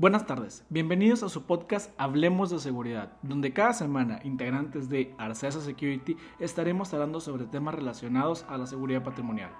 Buenas tardes, bienvenidos a su podcast Hablemos de Seguridad, donde cada semana integrantes de Arcesa Security estaremos hablando sobre temas relacionados a la seguridad patrimonial.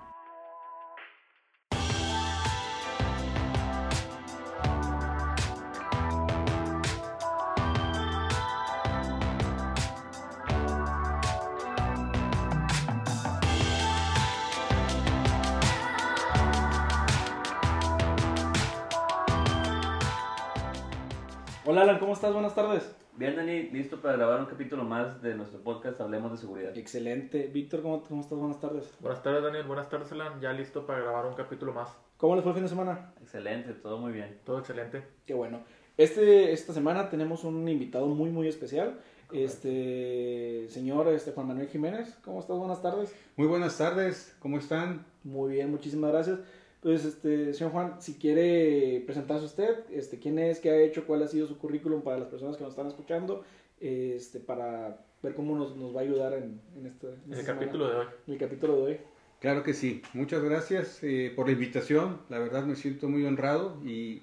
Estás? Buenas tardes. Bien, Dani, listo para grabar un capítulo más de nuestro podcast Hablemos de Seguridad. Excelente. Víctor, ¿cómo, cómo estás? Buenas tardes. Buenas tardes, Daniel. Buenas tardes, Alan. Ya listo para grabar un capítulo más. ¿Cómo les fue el fin de semana? Excelente, todo muy bien. Todo excelente. Qué bueno. Este, esta semana tenemos un invitado muy, muy especial. Este señor este, Juan Manuel Jiménez, ¿cómo estás? Buenas tardes. Muy buenas tardes, ¿cómo están? Muy bien, muchísimas gracias. Pues, este, señor Juan, si quiere presentarse usted, este, quién es, qué ha hecho, cuál ha sido su currículum para las personas que nos están escuchando, este, para ver cómo nos, nos va a ayudar en, en este en El esta semana, capítulo de hoy. en el capítulo de hoy. Claro que sí, muchas gracias eh, por la invitación, la verdad me siento muy honrado y,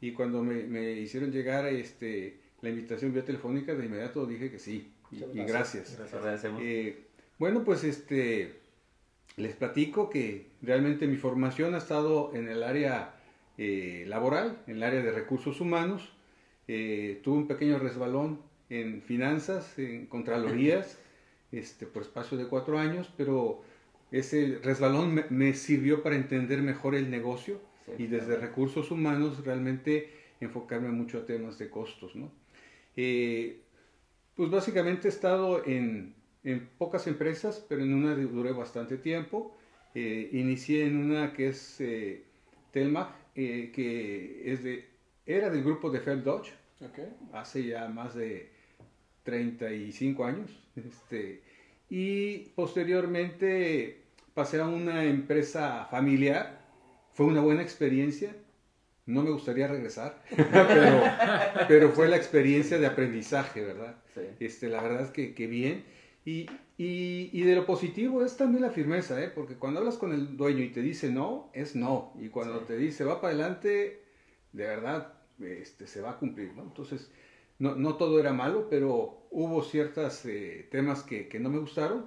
y cuando me, me hicieron llegar este, la invitación vía telefónica, de inmediato dije que sí, y, gracias. gracias. Agradecemos. Eh, bueno, pues este, les platico que realmente mi formación ha estado en el área eh, laboral, en el área de recursos humanos. Eh, tuve un pequeño resbalón en finanzas, en contralorías, este, por espacio de cuatro años, pero ese resbalón me, me sirvió para entender mejor el negocio Sí, y desde claro. recursos humanos realmente enfocarme mucho a temas de costos, ¿no? Eh, pues básicamente he estado en, en pocas empresas, pero en una duré bastante tiempo. Eh, inicié en una que es eh, Telmag, eh, que es de, era del grupo de Feld Dodge, Okay. hace ya más de 35 años. Este, y posteriormente pasé a una empresa familiar. Fue una buena experiencia. No me gustaría regresar, pero, pero fue la experiencia de aprendizaje, ¿verdad? Sí. Este, la verdad es que, que bien. Y, y, y de lo positivo es también la firmeza, ¿eh? porque cuando hablas con el dueño y te dice no, es no. Y cuando Sí. te dice va para adelante, de verdad este, se va a cumplir. ¿no? Entonces, no, no todo era malo, pero hubo ciertos temas que, que no me gustaron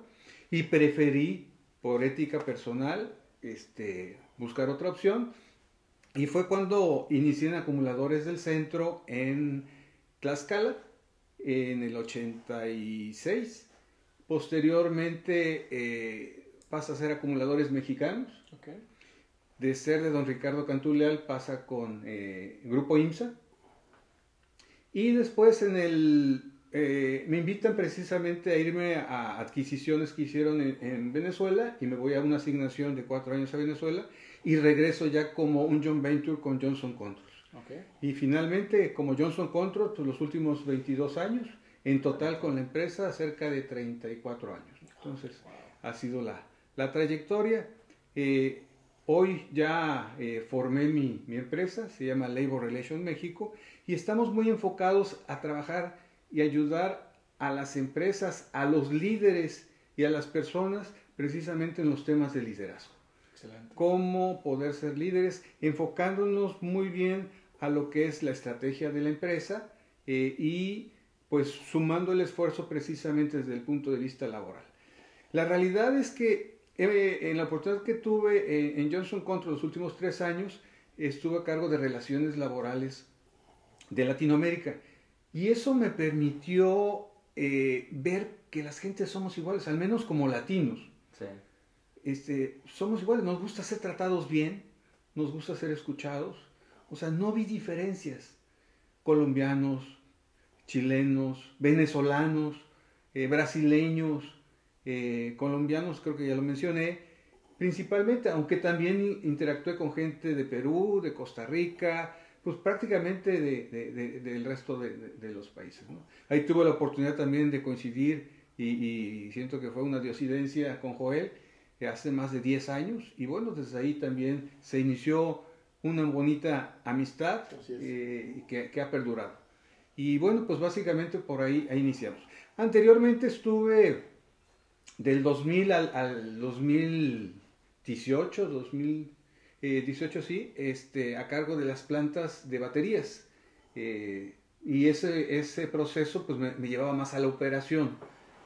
y preferí, por ética personal, este, buscar otra opción. Y fue cuando inicié en acumuladores del centro en Tlaxcala, en el 86. Posteriormente eh, pasa a ser acumuladores mexicanos. Okay. De ser de don Ricardo Cantuleal pasa con eh, Grupo IMSA. Y después en el... eh, me invitan precisamente a irme a adquisiciones que hicieron en, en Venezuela y me voy a una asignación de cuatro años a Venezuela y regreso ya como un John Venture con Johnson Controls. Okay. Y finalmente, como Johnson Controls, pues los últimos 22 años, en total con la empresa cerca de 34 años. Entonces, ha sido la, la trayectoria. Eh, hoy ya eh, formé mi, mi empresa, se llama Labor Relations México, y estamos muy enfocados a trabajar y ayudar a las empresas, a los líderes y a las personas precisamente en los temas de liderazgo Excelente. cómo poder ser líderes, enfocándonos muy bien a lo que es la estrategia de la empresa eh, y pues sumando el esfuerzo precisamente desde el punto de vista laboral. La realidad es que eh, en la oportunidad que tuve eh, en Johnson Control los últimos tres años, estuve a cargo de relaciones laborales de Latinoamérica y eso me permitió eh, ver que las gentes somos iguales, al menos como latinos Sí. este, somos iguales, nos gusta ser tratados bien, nos gusta ser escuchados, o sea, no vi diferencias. Colombianos, chilenos, venezolanos, eh, brasileños, eh, colombianos, creo que ya lo mencioné, principalmente, aunque también interactué con gente de Perú, de Costa Rica, pues prácticamente de- de- de- del resto de, los países. ¿no? Ahí tuve la oportunidad también de coincidir y, y siento que fue una diosidencia con Joel eh, hace más de 10 años y bueno, desde ahí también se inició una bonita amistad que, que ha perdurado. Y bueno, pues básicamente por ahí, ahí iniciamos. Anteriormente estuve del 2000 al, al 2018, 2018 sí, este, a cargo de las plantas de baterías. eh, y ese, ese proceso pues me, llevaba más a la operación.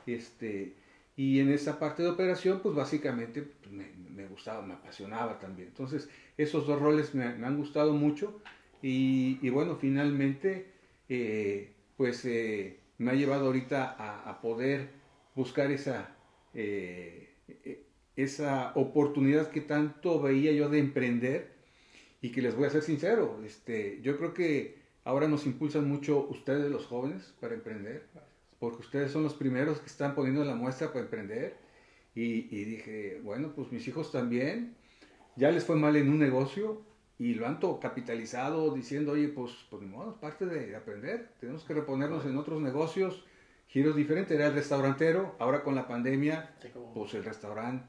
Este, y en esa parte de operación, pues básicamente pues, me, me gustaba, me apasionaba también. Entonces, esos dos roles me, me han gustado mucho y, y bueno, finalmente, eh, pues eh, me ha llevado ahorita a, poder buscar esa, eh, eh, esa oportunidad que tanto veía yo de emprender y que les voy a ser sincero, este, yo creo que ahora nos impulsan mucho ustedes los jóvenes para emprender, porque ustedes son los primeros que están poniendo la muestra para emprender y, y dije, bueno, pues mis hijos también, ya les fue mal en un negocio y lo han capitalizado diciendo, oye, pues, pues ni modo, es parte de, de aprender, tenemos que reponernos en otros negocios, giros diferentes, era el restaurantero, ahora con la pandemia, pues el restaurante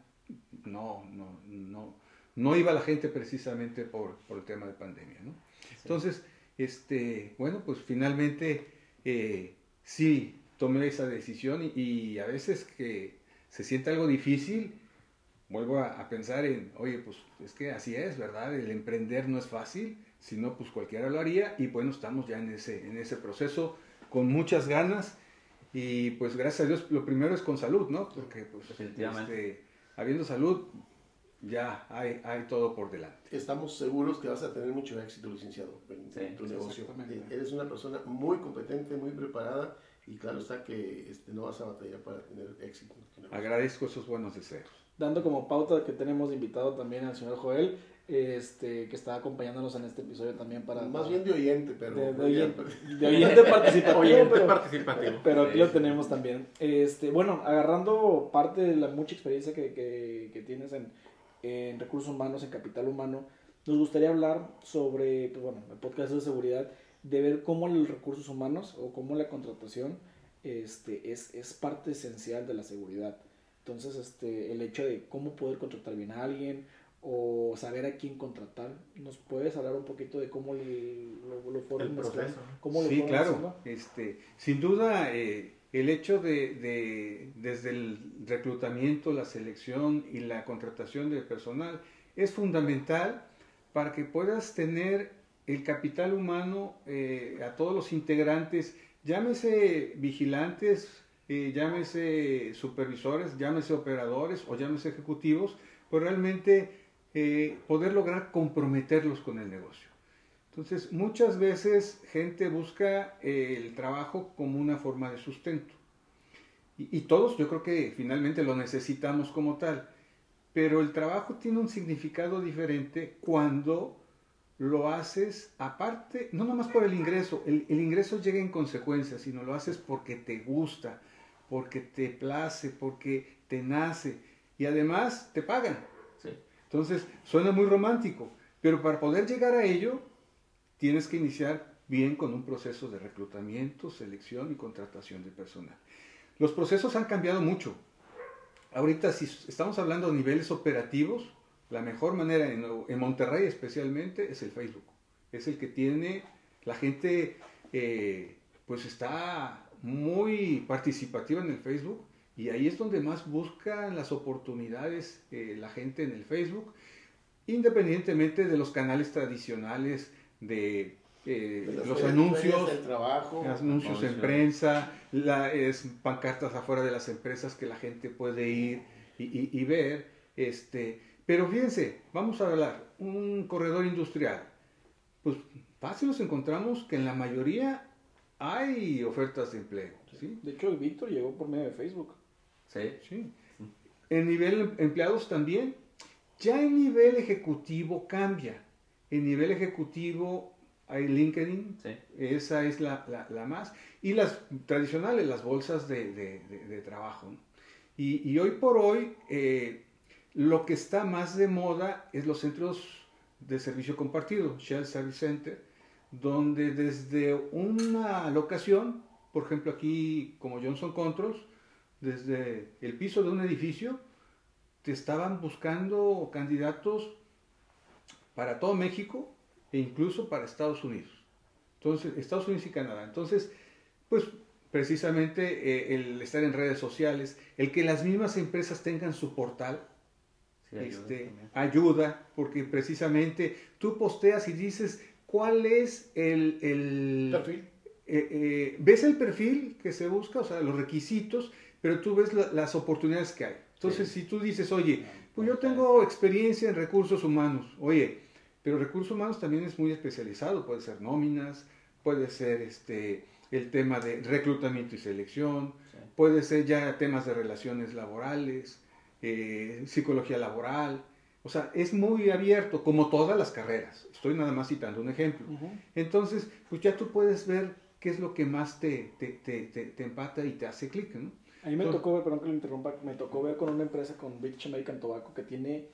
no, no, no, no iba la gente precisamente por, por el tema de pandemia, ¿no? Entonces, este, bueno, pues finalmente eh, sí tomé esa decisión y, y a veces que se siente algo difícil, vuelvo a, a pensar en, oye, pues es que así es, ¿verdad? El emprender no es fácil, si no, pues cualquiera lo haría y bueno, estamos ya en ese, en ese proceso con muchas ganas y pues gracias a Dios, lo primero es con salud, ¿no? Porque pues este, habiendo salud, ya hay, hay todo por delante. Estamos seguros que vas a tener mucho éxito, licenciado, en, Sí, en tu sí, negocio. Eh, Eres una persona muy competente, muy preparada y claro está que este, no vas a batallar para tener éxito. Agradezco esos buenos deseos. Dando como pauta que tenemos invitado también al señor Joel, este, que está acompañándonos en este episodio también para... Más bien de oyente, pero... de, oyente, de oyente participativo, Oyente pero, participativo. pero aquí Sí, lo tenemos también. Este, bueno, agarrando parte de la mucha experiencia que, que, que tienes en, en recursos humanos, en capital humano, nos gustaría hablar sobre, pues bueno, el podcast de seguridad, de ver cómo los recursos humanos o cómo la contratación este, es, es parte esencial de la seguridad. Entonces, este, el hecho de cómo poder contratar bien a alguien o saber a quién contratar, ¿nos puedes hablar un poquito de cómo le- lo, lo fueron El proceso. ¿no? ¿Cómo lo Sí, fueron claro. haciendo? Este, sin duda, eh, el hecho de, de- desde el reclutamiento, la selección y la contratación de personal es fundamental para que puedas tener el capital humano eh, a todos los integrantes, llámese vigilantes, eh, llámese supervisores, llámese operadores o llámese ejecutivos, pues realmente eh, poder lograr comprometerlos con el negocio. Entonces, muchas veces gente busca eh, el trabajo como una forma de sustento. Y, y todos yo creo que finalmente lo necesitamos como tal. Pero el trabajo tiene un significado diferente cuando lo haces aparte, no nomás por el ingreso, el, el ingreso llega en consecuencia, sino lo haces porque te gusta, porque te place, porque te nace y además te pagan. Sí. Entonces, suena muy romántico, pero para poder llegar a ello, tienes que iniciar bien con un proceso de reclutamiento, selección y contratación de personal. Los procesos han cambiado mucho. Ahorita, si estamos hablando de niveles operativos, la mejor manera en, en Monterrey especialmente es el Facebook. Es el que tiene, la gente eh, pues está muy participativa en el Facebook y ahí es donde más buscan las oportunidades eh, la gente en el Facebook, independientemente de los canales tradicionales de, eh, los ferias- anuncios, del trabajo. anuncios en prensa, la, es, pancartas afuera de las empresas que la gente puede ir y, y- y ver. Este, pero fíjense, vamos a hablar, un corredor industrial. Pues fácil nos encontramos que en la mayoría hay ofertas de empleo. ¿sí? De hecho, Víctor llegó por medio de Facebook. Sí. Sí. En nivel em- empleados también. Ya en nivel ejecutivo cambia. En nivel ejecutivo hay LinkedIn, Sí. esa es la, la- la más. Y las tradicionales, las bolsas de, de- de- de trabajo. ¿no? Y, y hoy por hoy, eh, lo que está más de moda es los centros de servicio compartido, Shell Service Center, donde desde una locación, por ejemplo aquí como Johnson Controls, desde el piso de un edificio, te estaban buscando candidatos para todo México e incluso para Estados Unidos. Entonces, Estados Unidos y Canadá. Entonces, pues precisamente eh, el estar en redes sociales, el que las mismas empresas tengan su portal, Sí, ayuda este, ayuda, porque precisamente tú posteas y dices, cuál es el, el Perfil. eh, eh, ves el perfil que se busca, o sea, los requisitos, pero tú ves la- las oportunidades que hay. Entonces, si tú dices, oye, pues yo tengo experiencia en recursos humanos, oye, pero recursos humanos también es muy especializado, puede ser nóminas, puede ser este el tema de reclutamiento y selección, Sí. puede ser ya temas de relaciones laborales, eh, psicología laboral, o sea, es muy abierto, como todas las carreras. Estoy nada más citando un ejemplo. Entonces, pues ya tú puedes ver qué es lo que más te, te, te, te- te empata y te hace clic, ¿no? A mí me Entonces- tocó ver, perdón que lo interrumpa, me tocó ver con una empresa con British American Tobacco que tiene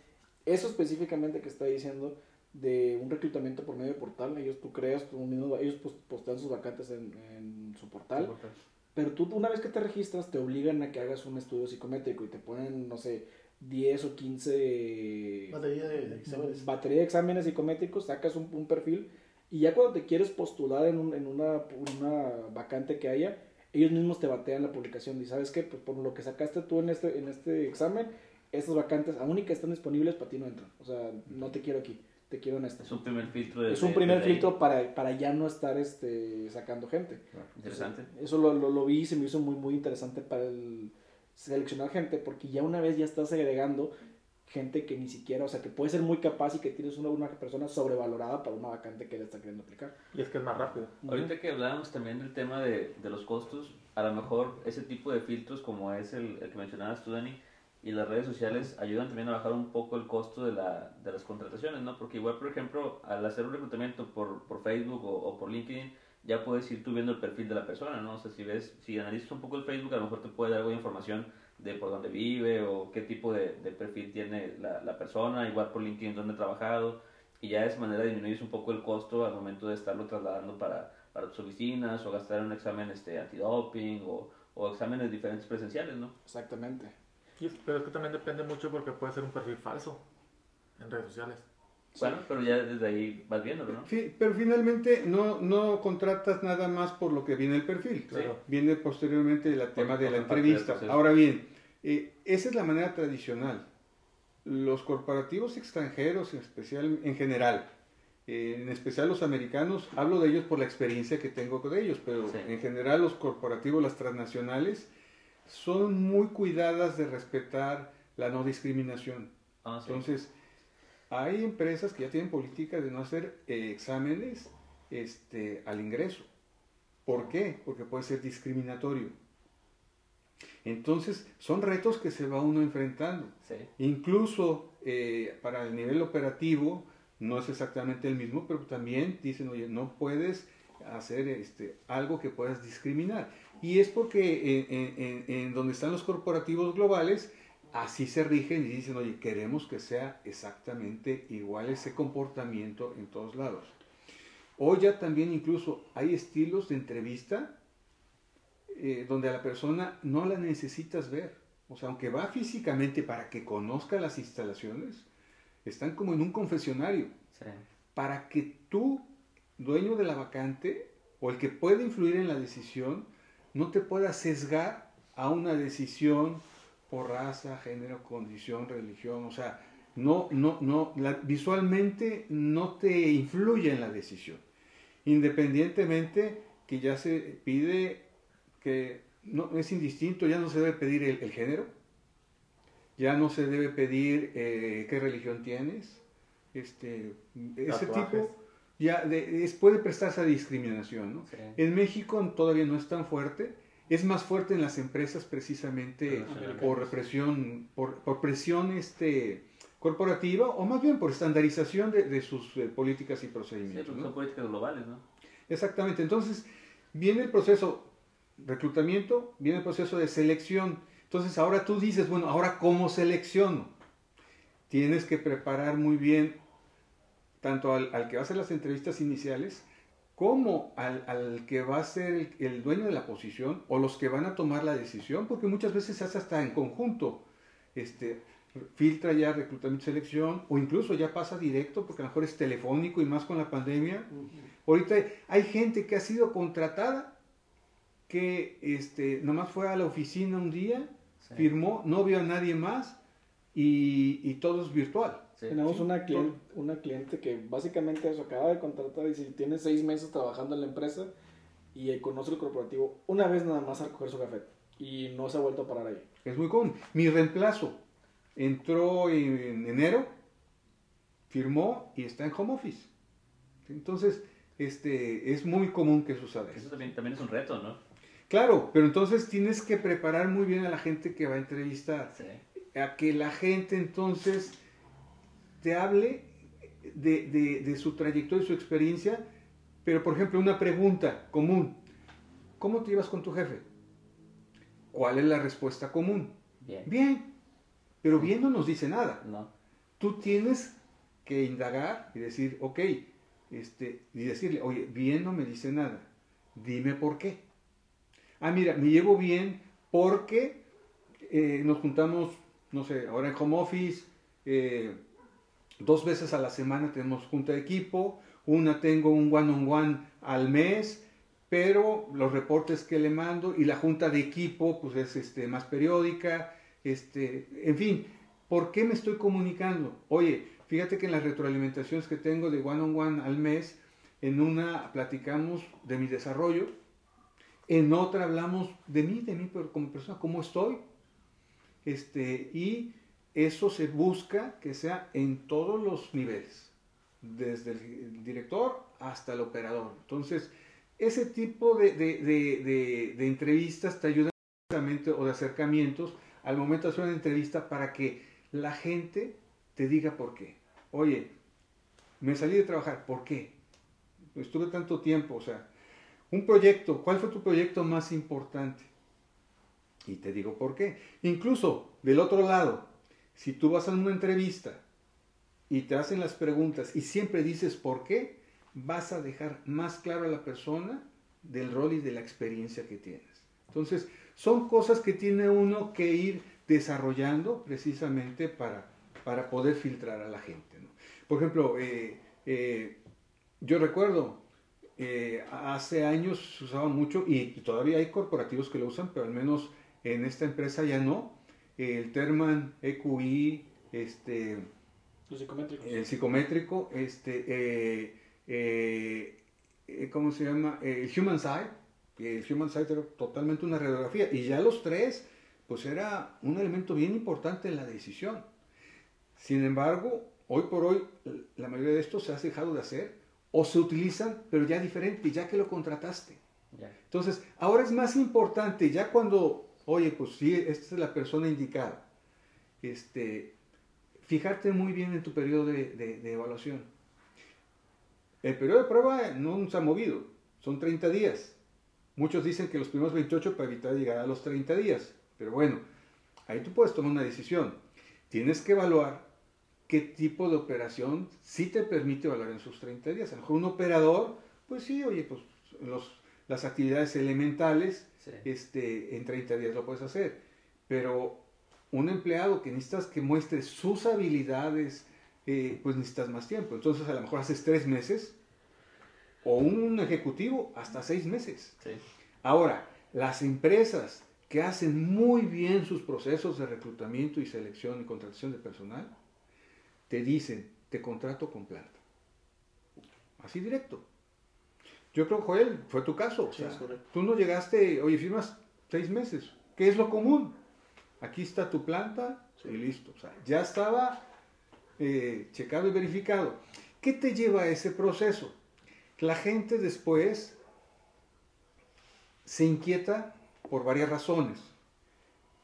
eso específicamente que está diciendo de un reclutamiento por medio de portal. Ellos tú creas, tú mismo, ellos pos- postean sus vacantes en, en su portal. Pero tú una vez que te registras te obligan a que hagas un estudio psicométrico y te ponen, no sé, 10 o 15 Batería de, de exámenes. batería de exámenes psicométricos, sacas un, un perfil y ya cuando te quieres postular en, un- en una, una vacante que haya, ellos mismos te batean la publicación y sabes que pues por lo que sacaste tú en este, en este examen, estas vacantes, aún y que están disponibles, para ti no entran. O sea, no te quiero aquí, te quiero en este. Es un primer filtro. de- Es un de- primer ahí. filtro para, para ya no estar este, sacando gente. Interesante. Eso lo, lo, lo vi y se me hizo muy, muy interesante para el seleccionar gente, porque ya una vez ya estás agregando gente que ni siquiera, o sea, que puede ser muy capaz y que tienes una, una persona sobrevalorada para una vacante que le está queriendo aplicar. Y es que es más rápido. Ahorita que hablábamos también del tema de, de los costos, a lo mejor ese tipo de filtros como es el, el que mencionabas tú, Dani, y las redes sociales ayudan también a bajar un poco el costo de, la, de las contrataciones, ¿no? Porque igual, por ejemplo, al hacer un reclutamiento por, por Facebook o, o por LinkedIn, ya puedes ir tú viendo el perfil de la persona, ¿no? O sea, si ves, si analizas un poco el Facebook, a lo mejor te puede dar algo de información de por dónde vive o qué tipo de, de perfil tiene la, la persona, igual por LinkedIn dónde ha trabajado, y ya de esa manera disminuyes un poco el costo al momento de estarlo trasladando para, para tus oficinas o gastar en un examen este, antidoping o, o exámenes diferentes presenciales, ¿no? Exactamente. Pero es que también depende mucho porque puede ser un perfil falso en redes sociales. Bueno, pero ya desde ahí vas viéndolo, ¿no? Fi- pero finalmente no, no contratas nada más por lo que viene el perfil. Claro. Viene posteriormente el tema de la entrevista. Ahora bien, eh, esa es la manera tradicional. Los corporativos extranjeros, en, especial, en general, eh, en especial los americanos, hablo de ellos por la experiencia que tengo con ellos, pero Sí. en general los corporativos, las transnacionales, son muy cuidadas de respetar la no discriminación. Ah, sí. Entonces, hay empresas que ya tienen políticas de no hacer eh, exámenes este, al ingreso. ¿Por qué? Porque puede ser discriminatorio. Entonces, son retos que se va uno enfrentando. Sí. Incluso eh, para el nivel operativo no es exactamente el mismo, pero también dicen, oye, no puedes hacer este, algo que puedas discriminar. Y es porque en, en- en- en donde están los corporativos globales, así se rigen y dicen, oye, queremos que sea exactamente igual ese comportamiento en todos lados. Hoy ya también incluso hay estilos de entrevista eh, donde a la persona no la necesitas ver. O sea, aunque va físicamente para que conozca las instalaciones, están como en un confesionario. Sí. Para que tú, dueño de la vacante, o el que puede influir en la decisión, no te pueda sesgar a una decisión por raza, género, condición, religión. O sea, no, no, no, la- visualmente no te influye en la decisión. Independientemente que ya se pide que no, es indistinto, ya no se debe pedir el, el género, ya no se debe pedir eh, qué religión tienes, este, ese tipo ya de- es- puede prestarse a discriminación. ¿no? Sí. En México todavía no es tan fuerte, es más fuerte en las empresas precisamente por represión, por, por presión este, corporativa o más bien por estandarización de, de sus eh, políticas y Sí, procedimientos. porque ¿no? son políticas globales, ¿no? Exactamente, entonces viene el proceso reclutamiento, viene el proceso de selección. Entonces ahora tú dices, bueno, ahora cómo selecciono. Tienes que preparar muy bien tanto al, al que va a hacer las entrevistas iniciales como al, al que va a ser el, el dueño de la posición o los que van a tomar la decisión, porque muchas veces se hace hasta en conjunto. Este, filtra ya reclutamiento y selección o incluso ya pasa directo porque a lo mejor es telefónico y más con la pandemia. Ahorita hay gente que ha sido contratada que este, nomás fue a la oficina un día, Sí. firmó, no vio a nadie más y, y todo es virtual. Sí. Tenemos Sí, una, cliente, una cliente que básicamente eso acaba de contratar y si tiene seis meses trabajando en la empresa y conoce el corporativo una vez nada más a recoger su café y no se ha vuelto a parar ahí. Es muy común. Mi reemplazo entró en enero, firmó y está en home office. Entonces, este, es muy común que suceda Eso eso. también, también es un reto, ¿no? Claro, pero entonces tienes que preparar muy bien a la gente que va a entrevistar. Sí. A que la gente entonces te hable de, de- de su trayectoria y su experiencia. Pero, por ejemplo, una pregunta común. ¿Cómo te llevas con tu jefe? ¿Cuál es la respuesta común? Bien. Bien, pero bien no nos dice nada. No. Tú tienes que indagar y decir, ok, este, y decirle, oye, bien no me dice nada, dime por qué. Ah, mira, me llevo bien porque eh, nos juntamos, no sé, ahora en home office, eh, dos veces a la semana tenemos junta de equipo, una tengo un one-on-one al mes, pero los reportes que le mando y la junta de equipo pues es este, más periódica, este, en fin, ¿por qué me estoy comunicando? Oye, fíjate que en las retroalimentaciones que tengo de one-on-one al mes, en una platicamos de mi desarrollo, en otra hablamos de mí, de mí como persona, cómo estoy, este, y eso se busca que sea en todos los niveles, desde el director hasta el operador. Entonces, ese tipo de, de- de- entrevistas te ayudan precisamente, o de acercamientos al momento de hacer una entrevista para que la gente te diga por qué. Oye, me salí de trabajar, ¿por qué? Estuve tanto tiempo, o sea, un proyecto, ¿cuál fue tu proyecto más importante? Y te digo por qué. Incluso del otro lado, si tú vas a una entrevista y te hacen las preguntas y siempre dices por qué, vas a dejar más claro a la persona del rol y de la experiencia que tienes. Entonces, son cosas que tiene uno que ir desarrollando precisamente para, para poder filtrar a la gente. Por ejemplo, eh, eh, yo recuerdo, eh, hace años se usaba mucho, y, y todavía hay corporativos que lo usan, pero al menos en esta empresa ya no, el Terman EQI, este, Los psicométricos. el psicométrico, este, eh, eh, eh, ¿cómo se llama? El Human Side. El Human Side era totalmente una radiografía. Y ya los tres, pues era un elemento bien importante en la decisión. Sin embargo, hoy por hoy, la mayoría de estos se ha dejado de hacer o se utilizan, pero ya diferente, ya que lo contrataste. Entonces, ahora es más importante, ya cuando, oye, pues sí, esta es la persona indicada, este, fijarte muy bien en tu periodo de, de- de evaluación. El periodo de prueba no se ha movido, son 30 días. Muchos dicen que los primeros 28 para evitar llegar a los 30 días, pero bueno, ahí tú puedes tomar una decisión. Tienes que evaluar qué tipo de operación sí te permite evaluar en sus 30 días. A lo mejor un operador, pues sí, oye, pues los, las actividades elementales, Sí. este, en 30 días lo puedes hacer. Pero un empleado que necesitas que muestre sus habilidades, eh, pues necesitas más tiempo. Entonces a lo mejor haces tres meses o un ejecutivo hasta seis meses. Sí. Ahora, las empresas que hacen muy bien sus procesos de reclutamiento y selección y contratación de personal, te dicen, te contrato con planta. Así directo. Yo creo, Joel, fue tu caso. o sea, tú no llegaste, oye, firmas seis meses. ¿Qué es lo común? Aquí está tu planta y listo. O sea, ya estaba eh, checado y verificado. ¿Qué te lleva a ese proceso? La gente después se inquieta por varias razones,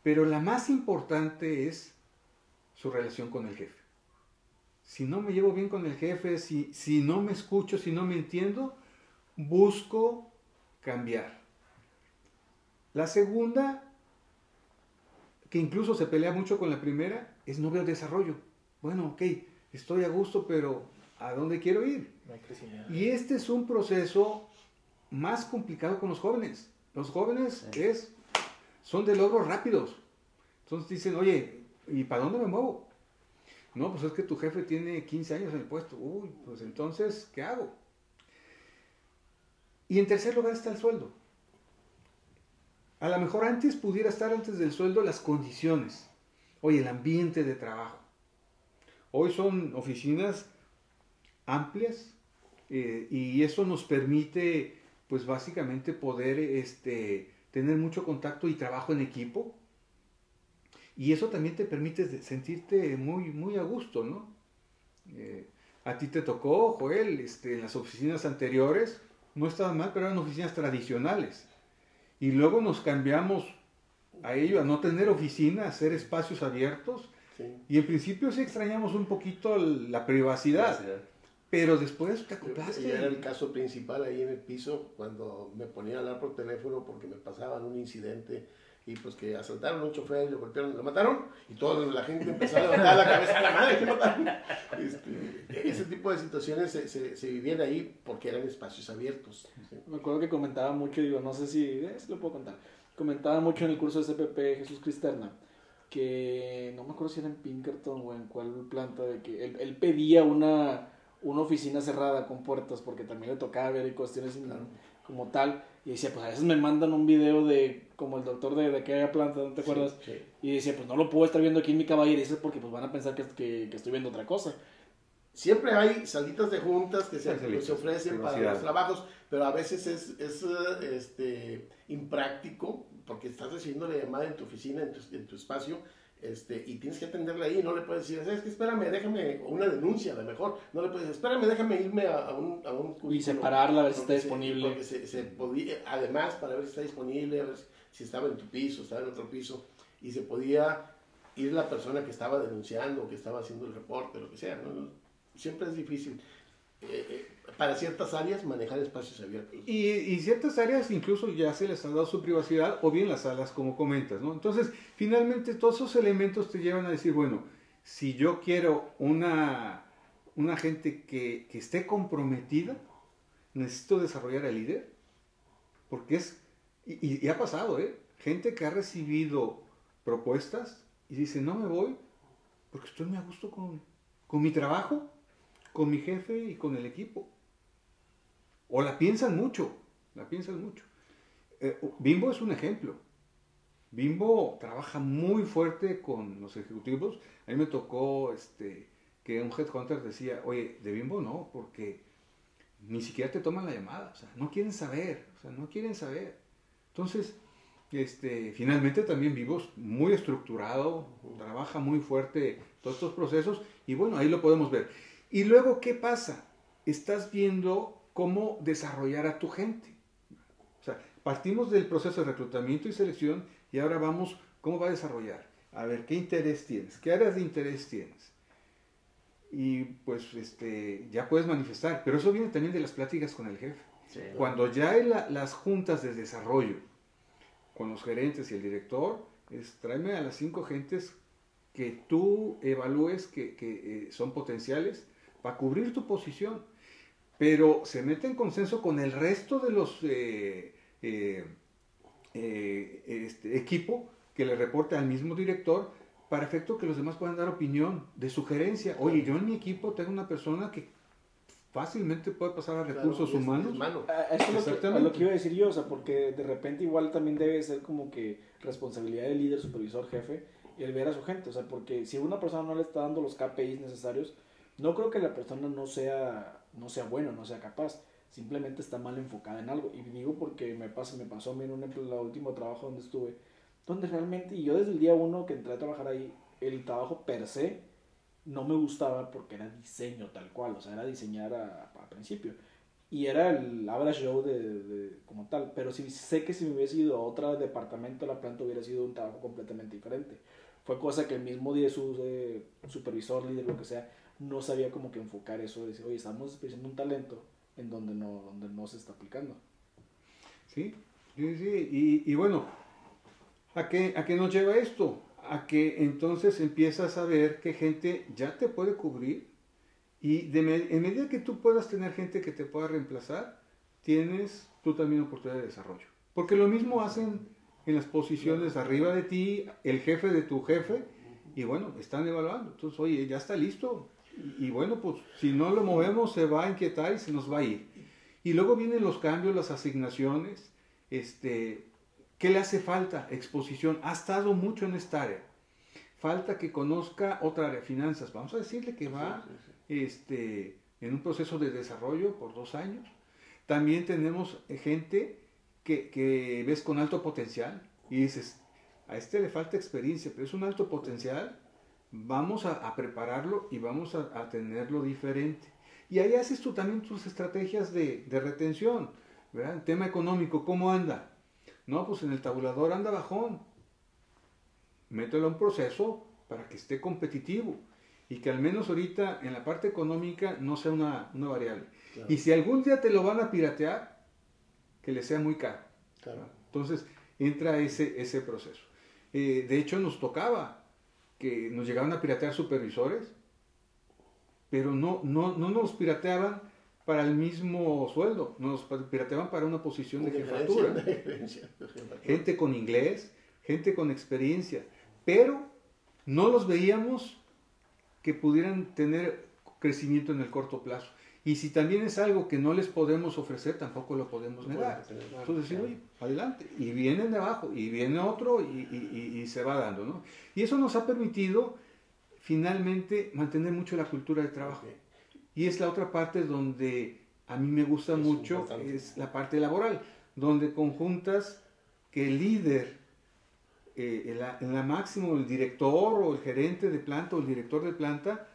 pero la más importante es su relación con el jefe. Si no me llevo bien con el jefe, si, si no me escucho, si no me entiendo, busco cambiar. La segunda, que incluso se pelea mucho con la primera, es no veo desarrollo. Bueno, ok, estoy a gusto, pero ¿a dónde quiero ir? Y este es un proceso más complicado con los jóvenes. Los jóvenes Sí. es, son de logros rápidos. Entonces dicen, oye, ¿y para dónde me muevo? No, pues es que tu jefe tiene 15 años en el puesto. Uy, pues entonces, ¿qué hago? Y en tercer lugar está el sueldo. A lo mejor antes pudiera estar antes del sueldo las condiciones. Oye, el ambiente de trabajo. Hoy son oficinas amplias eh, y eso nos permite, pues básicamente poder este, tener mucho contacto y trabajo en equipo. Y eso también te permite sentirte muy, muy a gusto, ¿no? Eh, a ti te tocó, Joel, este, en las oficinas anteriores, no estaban mal, pero eran oficinas tradicionales. Y luego nos cambiamos a ello, a no tener oficina, a hacer espacios abiertos. Sí. Y en principio sí extrañamos un poquito la privacidad, pero después te acoplaste. Era el caso principal ahí en el piso cuando me ponía a hablar por teléfono porque me pasaban un incidente y pues que asaltaron a un chofer, lo golpearon, lo mataron y toda la gente empezó a levantar la cabeza, la madre que mataron. Este, ese tipo de situaciones se, se, se vivían ahí porque eran espacios abiertos. ¿sí? Me acuerdo que comentaba mucho, digo, no sé si, eh, si lo puedo contar. Comentaba mucho en el curso de CPP Jesús Cristerna que no me acuerdo si era en Pinkerton o en cuál planta, de que él, él pedía una, una oficina cerrada con puertas porque también le tocaba ver cuestiones Claro. Como tal. Y decía, pues a veces me mandan un video de como el doctor de, de aquella planta, ¿no te acuerdas? Sí, sí. Y decía, pues no lo puedo estar viendo aquí en mi caballeriza porque pues van a pensar que, que, que estoy viendo otra cosa. Siempre hay salitas de juntas que se, que se ofrecen para los trabajos, pero a veces es, es este, impráctico porque estás recibiendo la llamada en tu oficina, en tu, en tu espacio, este, y tienes que atenderla ahí. No le puedes decir, ¿sabes qué? Espérame, déjame, o una denuncia a lo mejor. No le puedes decir, espérame, déjame irme a, a un, a un Y cubículo". separarla, a ver si está se- disponible. porque se, se podía, además, para ver si está disponible, a ver si- si estaba en tu piso, estaba en otro piso, y se podía ir la persona que estaba denunciando, que estaba haciendo el reporte, lo que sea. ¿no? Siempre es difícil eh, eh, para ciertas áreas manejar espacios abiertos. Y, ciertas áreas incluso ya se les ha dado su privacidad o bien las salas como comentas, ¿no? Entonces, finalmente todos esos elementos te llevan a decir, bueno, si yo quiero una, una gente que, que esté comprometida, necesito desarrollar al líder, porque es, y ha pasado, ¿eh? Gente que ha recibido propuestas y dice, no me voy porque estoy muy a gusto con, con mi trabajo, con mi jefe y con el equipo. O la piensan mucho, la piensan mucho. Eh, Bimbo es un ejemplo. Bimbo trabaja muy fuerte con los ejecutivos. A mí me tocó este, que un headhunter decía, oye, de Bimbo no, porque ni siquiera te toman la llamada, o sea, no quieren saber, o sea, no quieren saber. Entonces, este, finalmente también Bimbo es muy estructurado, trabaja muy fuerte todos estos procesos y bueno, ahí lo podemos ver. Y luego, ¿qué pasa? Estás viendo cómo desarrollar a tu gente. O sea, partimos del proceso de reclutamiento y selección y ahora vamos, ¿cómo va a desarrollar? A ver, ¿qué interés tienes? ¿Qué áreas de interés tienes? Y pues este, ya puedes manifestar, pero eso viene también de las pláticas con el jefe. Sí. Cuando ya hay la- las juntas de desarrollo con los gerentes y el director, es tráeme a las cinco gentes que tú evalúes que, que, eh, son potenciales para cubrir tu posición. Pero se mete en consenso con el resto de los eh, eh, eh, este, equipo que le reporte al mismo director para efecto que los demás puedan dar opinión de sugerencia. Oye, yo en mi equipo tengo una persona que fácilmente puede pasar a Claro, recursos es- es humanos. mano. A- Eso es lo que, a Exactamente. lo que iba a decir yo, o sea, porque de repente igual también debe ser como que responsabilidad del líder, supervisor, jefe, el ver a su gente, o sea, porque si una persona no le está dando los KPIs necesarios, no creo que la persona no sea, no sea buena, no sea capaz, simplemente está mal enfocada en algo, y digo porque me pasa, me pasó a mí en un el último trabajo donde estuve, donde realmente, y yo desde el día uno que entré a trabajar ahí, el trabajo per se no me gustaba porque era diseño tal cual, o sea, era diseñar a, principio. Y era el average Joe de, como tal, pero sí sé que si me hubiese ido a otro departamento de la planta hubiera sido un trabajo completamente diferente. Fue cosa que el mismo día su eh, supervisor, líder, lo que sea, no sabía como que enfocar eso, de decir, oye, estamos desperdiciando un talento en donde no, donde no se está aplicando. Sí, sí, sí. Y, y bueno, ¿a qué, ¿a qué nos lleva esto? A que entonces empiezas a ver que gente ya te puede cubrir y de en medida que tú puedas tener gente que te pueda reemplazar, tienes tú también oportunidad de desarrollo. Porque lo mismo hacen en las posiciones arriba de ti, el jefe de tu jefe, y bueno, están evaluando. Entonces, oye, ya está listo. Y, bueno, pues si no lo movemos se va a inquietar y se nos va a ir. Y luego vienen los cambios, las asignaciones, este, ¿qué le hace falta? Exposición. Ha estado mucho en esta área. falta que conozca otra área, finanzas. Vamos a decirle que va Sí, sí, este, en un proceso de desarrollo por dos años. También tenemos gente que, que ves con alto potencial y dices, a este le falta experiencia, pero es un alto potencial, vamos a, a prepararlo y vamos a, a tenerlo diferente. Y ahí haces tú también tus estrategias de, de retención, ¿verdad? El tema económico, ¿cómo anda? No, pues en el tabulador anda bajón. Mételo a un proceso para que esté competitivo y que al menos ahorita en la parte económica no sea una, una variable. Claro. Y si algún día te lo van a piratear, que le sea muy caro. Claro. Entonces entra ese, ese proceso. Eh, de hecho nos tocaba que nos llegaban a piratear supervisores, pero no, no, no nos pirateaban para el mismo sueldo, nos pirateaban para una posición de jefatura. Gente con inglés, gente con experiencia, pero no los veíamos que pudieran tener crecimiento en el corto plazo. Y si también es algo que no les podemos ofrecer, tampoco lo podemos negar. Entonces decir, oye, adelante. Y vienen de abajo, y viene otro, y, y- y- y se va dando, ¿no? Y eso nos ha permitido finalmente mantener mucho la cultura de trabajo. Y es la otra parte donde a mí me gusta Es mucho, importante. es la parte laboral, donde conjuntas que el líder, eh, en, la, en la máximo, el director o el gerente de planta o el director de planta,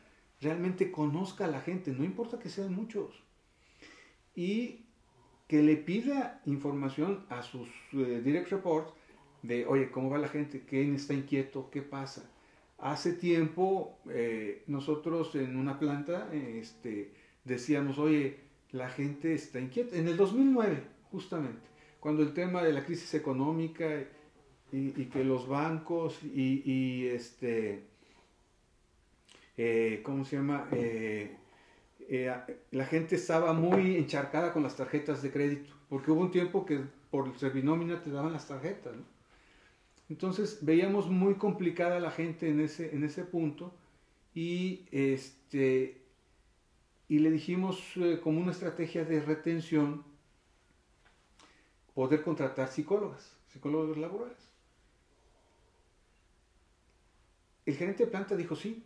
realmente conozca a la gente, no importa que sean muchos. Y que le pida información a sus eh, direct reports de, oye, ¿cómo va la gente? ¿Quién está inquieto? ¿Qué pasa? Hace tiempo eh, nosotros en una planta este, decíamos, oye, la gente está inquieta. En el 2009, justamente, cuando el tema de la crisis económica y, que los bancos y, este, eh, ¿cómo se llama? Eh, eh, la gente estaba muy encharcada con las tarjetas de crédito, porque hubo un tiempo que por Servinómina te daban las tarjetas. Entonces veíamos muy complicada la gente en ese, en ese punto y, este, y le dijimos como una estrategia de retención poder contratar psicólogas, psicólogos laborales. El gerente de planta dijo, sí,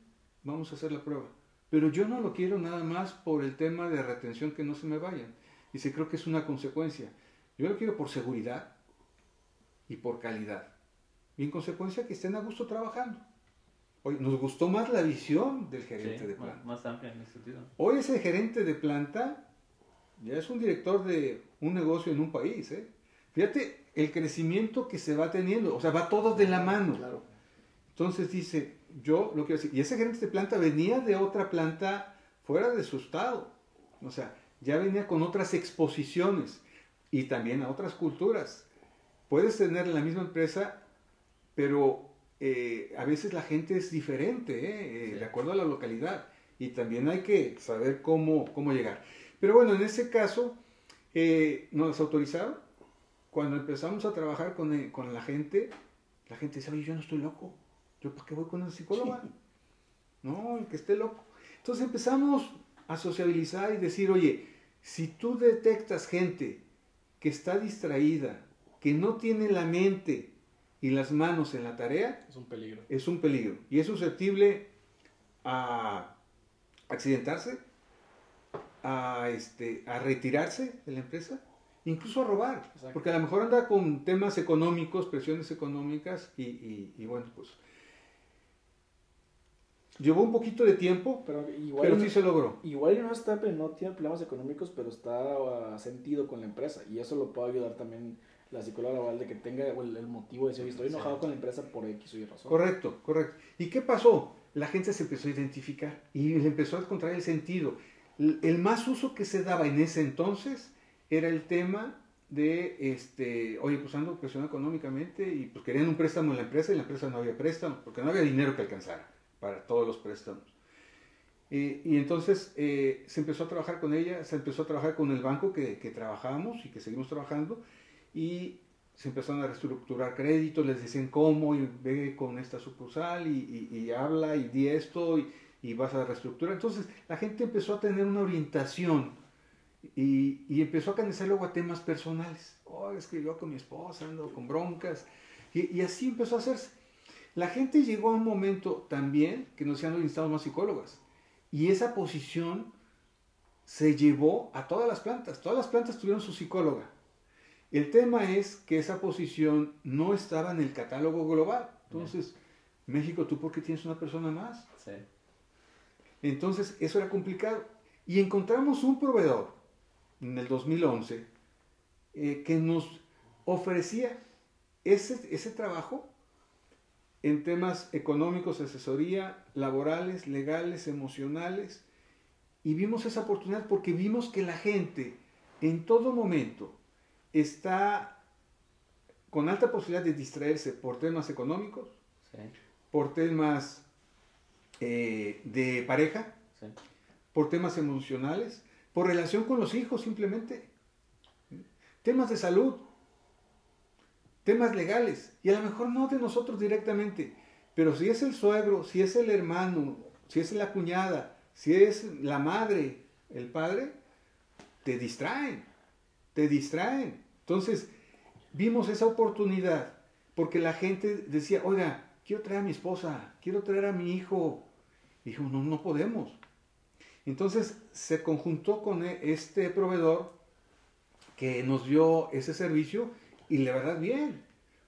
vamos a hacer la prueba, pero yo no lo quiero nada más por el tema de retención que no se me vayan. Dice, creo que es una consecuencia. Yo lo quiero por seguridad y por calidad. Y en consecuencia que estén a gusto trabajando. Hoy nos gustó más la visión del gerente Sí, de más, planta. más amplia en ese sentido. Hoy ese gerente de planta ya es un director de un negocio en un país. ¿eh? Fíjate el crecimiento que se va teniendo. O sea, va todo de la mano. Claro. Entonces dice, yo lo quiero decir. Y ese gerente de planta venía de otra planta fuera de su estado. O sea, ya venía con otras exposiciones y también a otras culturas. Puedes tener en la misma empresa, pero eh, a veces la gente es diferente, ¿eh? Eh, Sí. de acuerdo a la localidad. Y también hay que saber cómo, cómo llegar. Pero bueno, en ese caso, eh, nos autorizaron. Cuando empezamos a trabajar con, eh, con la gente, la gente dice, oye, yo no estoy loco. ¿Yo para qué voy con el psicólogo? No, el que esté loco. Entonces empezamos a sociabilizar y decir, oye, si tú detectas gente que está distraída, que no tiene la mente y las manos en la tarea, Es un peligro. es un peligro y es susceptible a accidentarse, a, este, a retirarse de la empresa, incluso a robar, Exacto. porque a lo mejor anda con temas económicos, presiones económicas y, y- y bueno, pues llevó un poquito de tiempo, Pero igual, pero sí se logró. igual no está, no tiene problemas económicos, pero está ah, sentido con la empresa. Y eso lo puede ayudar también la psicóloga laboral de que tenga el, el motivo de decir, "Oye, estoy enojado con la empresa por X o Y razón. Correcto, correcto. ¿Y qué pasó? La gente se empezó a identificar y le empezó a encontrar el sentido. L- El más uso que se daba en ese entonces era el tema de, este, oye, pues ando presionado económicamente y pues querían un préstamo en la empresa y la empresa no había préstamo porque no había dinero que alcanzara para todos los préstamos. Eh, y entonces eh, se empezó a trabajar con ella, se empezó a trabajar con el banco que, que trabajábamos y que seguimos trabajando y se empezaron a reestructurar créditos, les decían cómo y ve con esta sucursal y, y- y habla y di esto y, y vas a reestructurar. Entonces la gente empezó a tener una orientación y, empezó a canalizar luego a temas personales. Oh, es que yo con mi esposa ando con broncas. Y, y así empezó a hacerse. La gente llegó a un momento también que nos decían, hoy necesitamos más psicólogas. Y esa posición se llevó a todas las plantas. Todas las plantas tuvieron su psicóloga. El tema es que esa posición no estaba en el catálogo global. Entonces, México, ¿tú por qué tienes una persona más? Sí. Entonces, eso era complicado. Y encontramos un proveedor en el 2011 eh, que nos ofrecía ese, ese trabajo en temas económicos, asesoría, laborales, legales, emocionales. Y vimos esa oportunidad porque vimos que la gente en todo momento está con alta posibilidad de distraerse por temas económicos, Sí. por temas eh, de pareja, Sí. por temas emocionales, por relación con los hijos simplemente, temas de salud, temas legales, y a lo mejor no de nosotros directamente, pero si es el suegro, si es el hermano, si es la cuñada, si es la madre, el padre, te distraen, te distraen. Entonces, vimos esa oportunidad, porque la gente decía, oiga, quiero traer a mi esposa, quiero traer a mi hijo. Dijo, no, no podemos. Entonces se conjuntó con e- este proveedor que nos dio ese servicio y la verdad bien.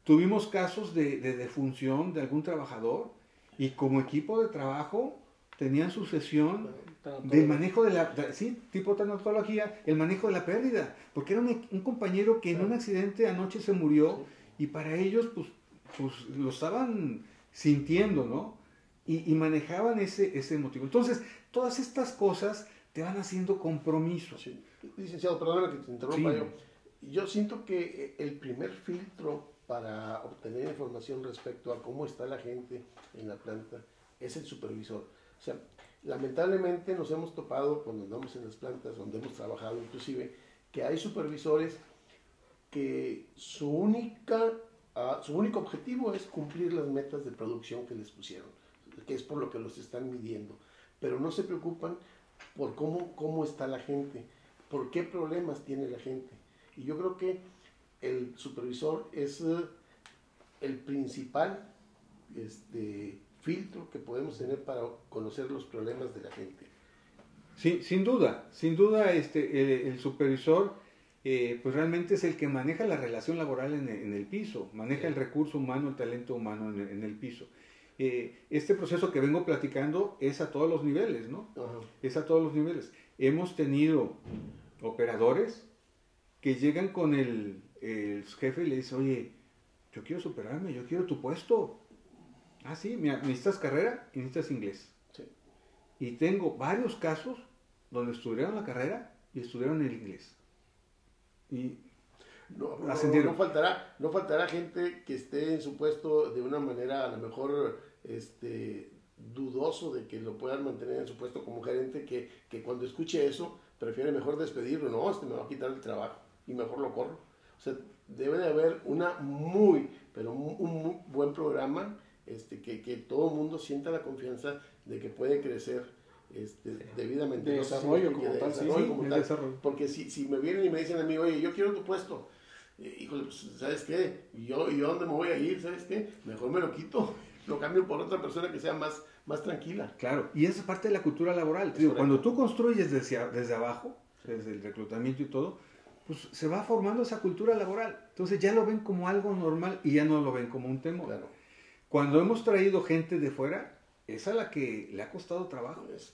Tuvimos casos de, de defunción de algún trabajador y como equipo de trabajo tenían su sesión de manejo de la, de- sí, tipo tanatología, el manejo de la pérdida, porque era un, un compañero que en un accidente anoche se murió y para ellos pues, pues lo estaban sintiendo, ¿no? Y, y manejaban ese, ese motivo. Entonces, todas estas cosas te van haciendo compromisos. Sí. Licenciado, perdóname que te interrumpa Sí. yo. Yo siento que el primer filtro para obtener información respecto a cómo está la gente en la planta es el supervisor. O sea, lamentablemente nos hemos topado cuando andamos en las plantas, donde hemos trabajado inclusive, que hay supervisores que su única ah, su único objetivo es cumplir las metas de producción que les pusieron, que es por lo que los están midiendo, pero no se preocupan por cómo, cómo está la gente, por qué problemas tiene la gente. Y yo creo que el supervisor es eh, el principal este, filtro que podemos tener para conocer los problemas de la gente. Sí, sin duda, sin duda este, el, el supervisor eh, pues realmente es el que maneja la relación laboral en el, en el piso, maneja Sí. el recurso humano, el talento humano en el, en el piso. Eh, este proceso que vengo platicando es a todos los niveles, ¿no? Ajá. es a todos los niveles. Hemos tenido operadores que llegan con el, el jefe y le dicen, oye, yo quiero superarme, yo quiero tu puesto. Ah, sí, mira, necesitas carrera y necesitas inglés. Sí. Y tengo varios casos donde estudiaron la carrera y estudiaron el inglés. Y No, no faltará, no faltará gente que esté en su puesto de una manera a lo mejor este, dudoso de que lo puedan mantener en su puesto como gerente, que, que cuando escuche eso prefiere mejor despedirlo, no, este me va a quitar el trabajo y mejor lo corro. O sea, debe de haber una muy, pero mu- un muy buen programa este, que, que todo el mundo sienta la confianza de que puede crecer este, debidamente. De No desarrollo como de tal, sí, desarrollo sí, como tal. desarrollo. Porque si, si me vienen y me dicen a mí, oye, yo quiero tu puesto, eh, híjole, pues, ¿sabes qué? ¿Y yo, ¿Y yo dónde me voy a ir? ¿Sabes qué? Mejor me lo quito, lo cambio por otra persona que sea más, más tranquila. claro, y esa es parte de la cultura laboral. Digo, cuando tú construyes desde, desde abajo, desde el reclutamiento y todo, pues se va formando esa cultura laboral. Entonces ya lo ven como algo normal y ya no lo ven como un temor. Claro, Cuando hemos traído gente de fuera, es a la que le ha costado trabajo. es.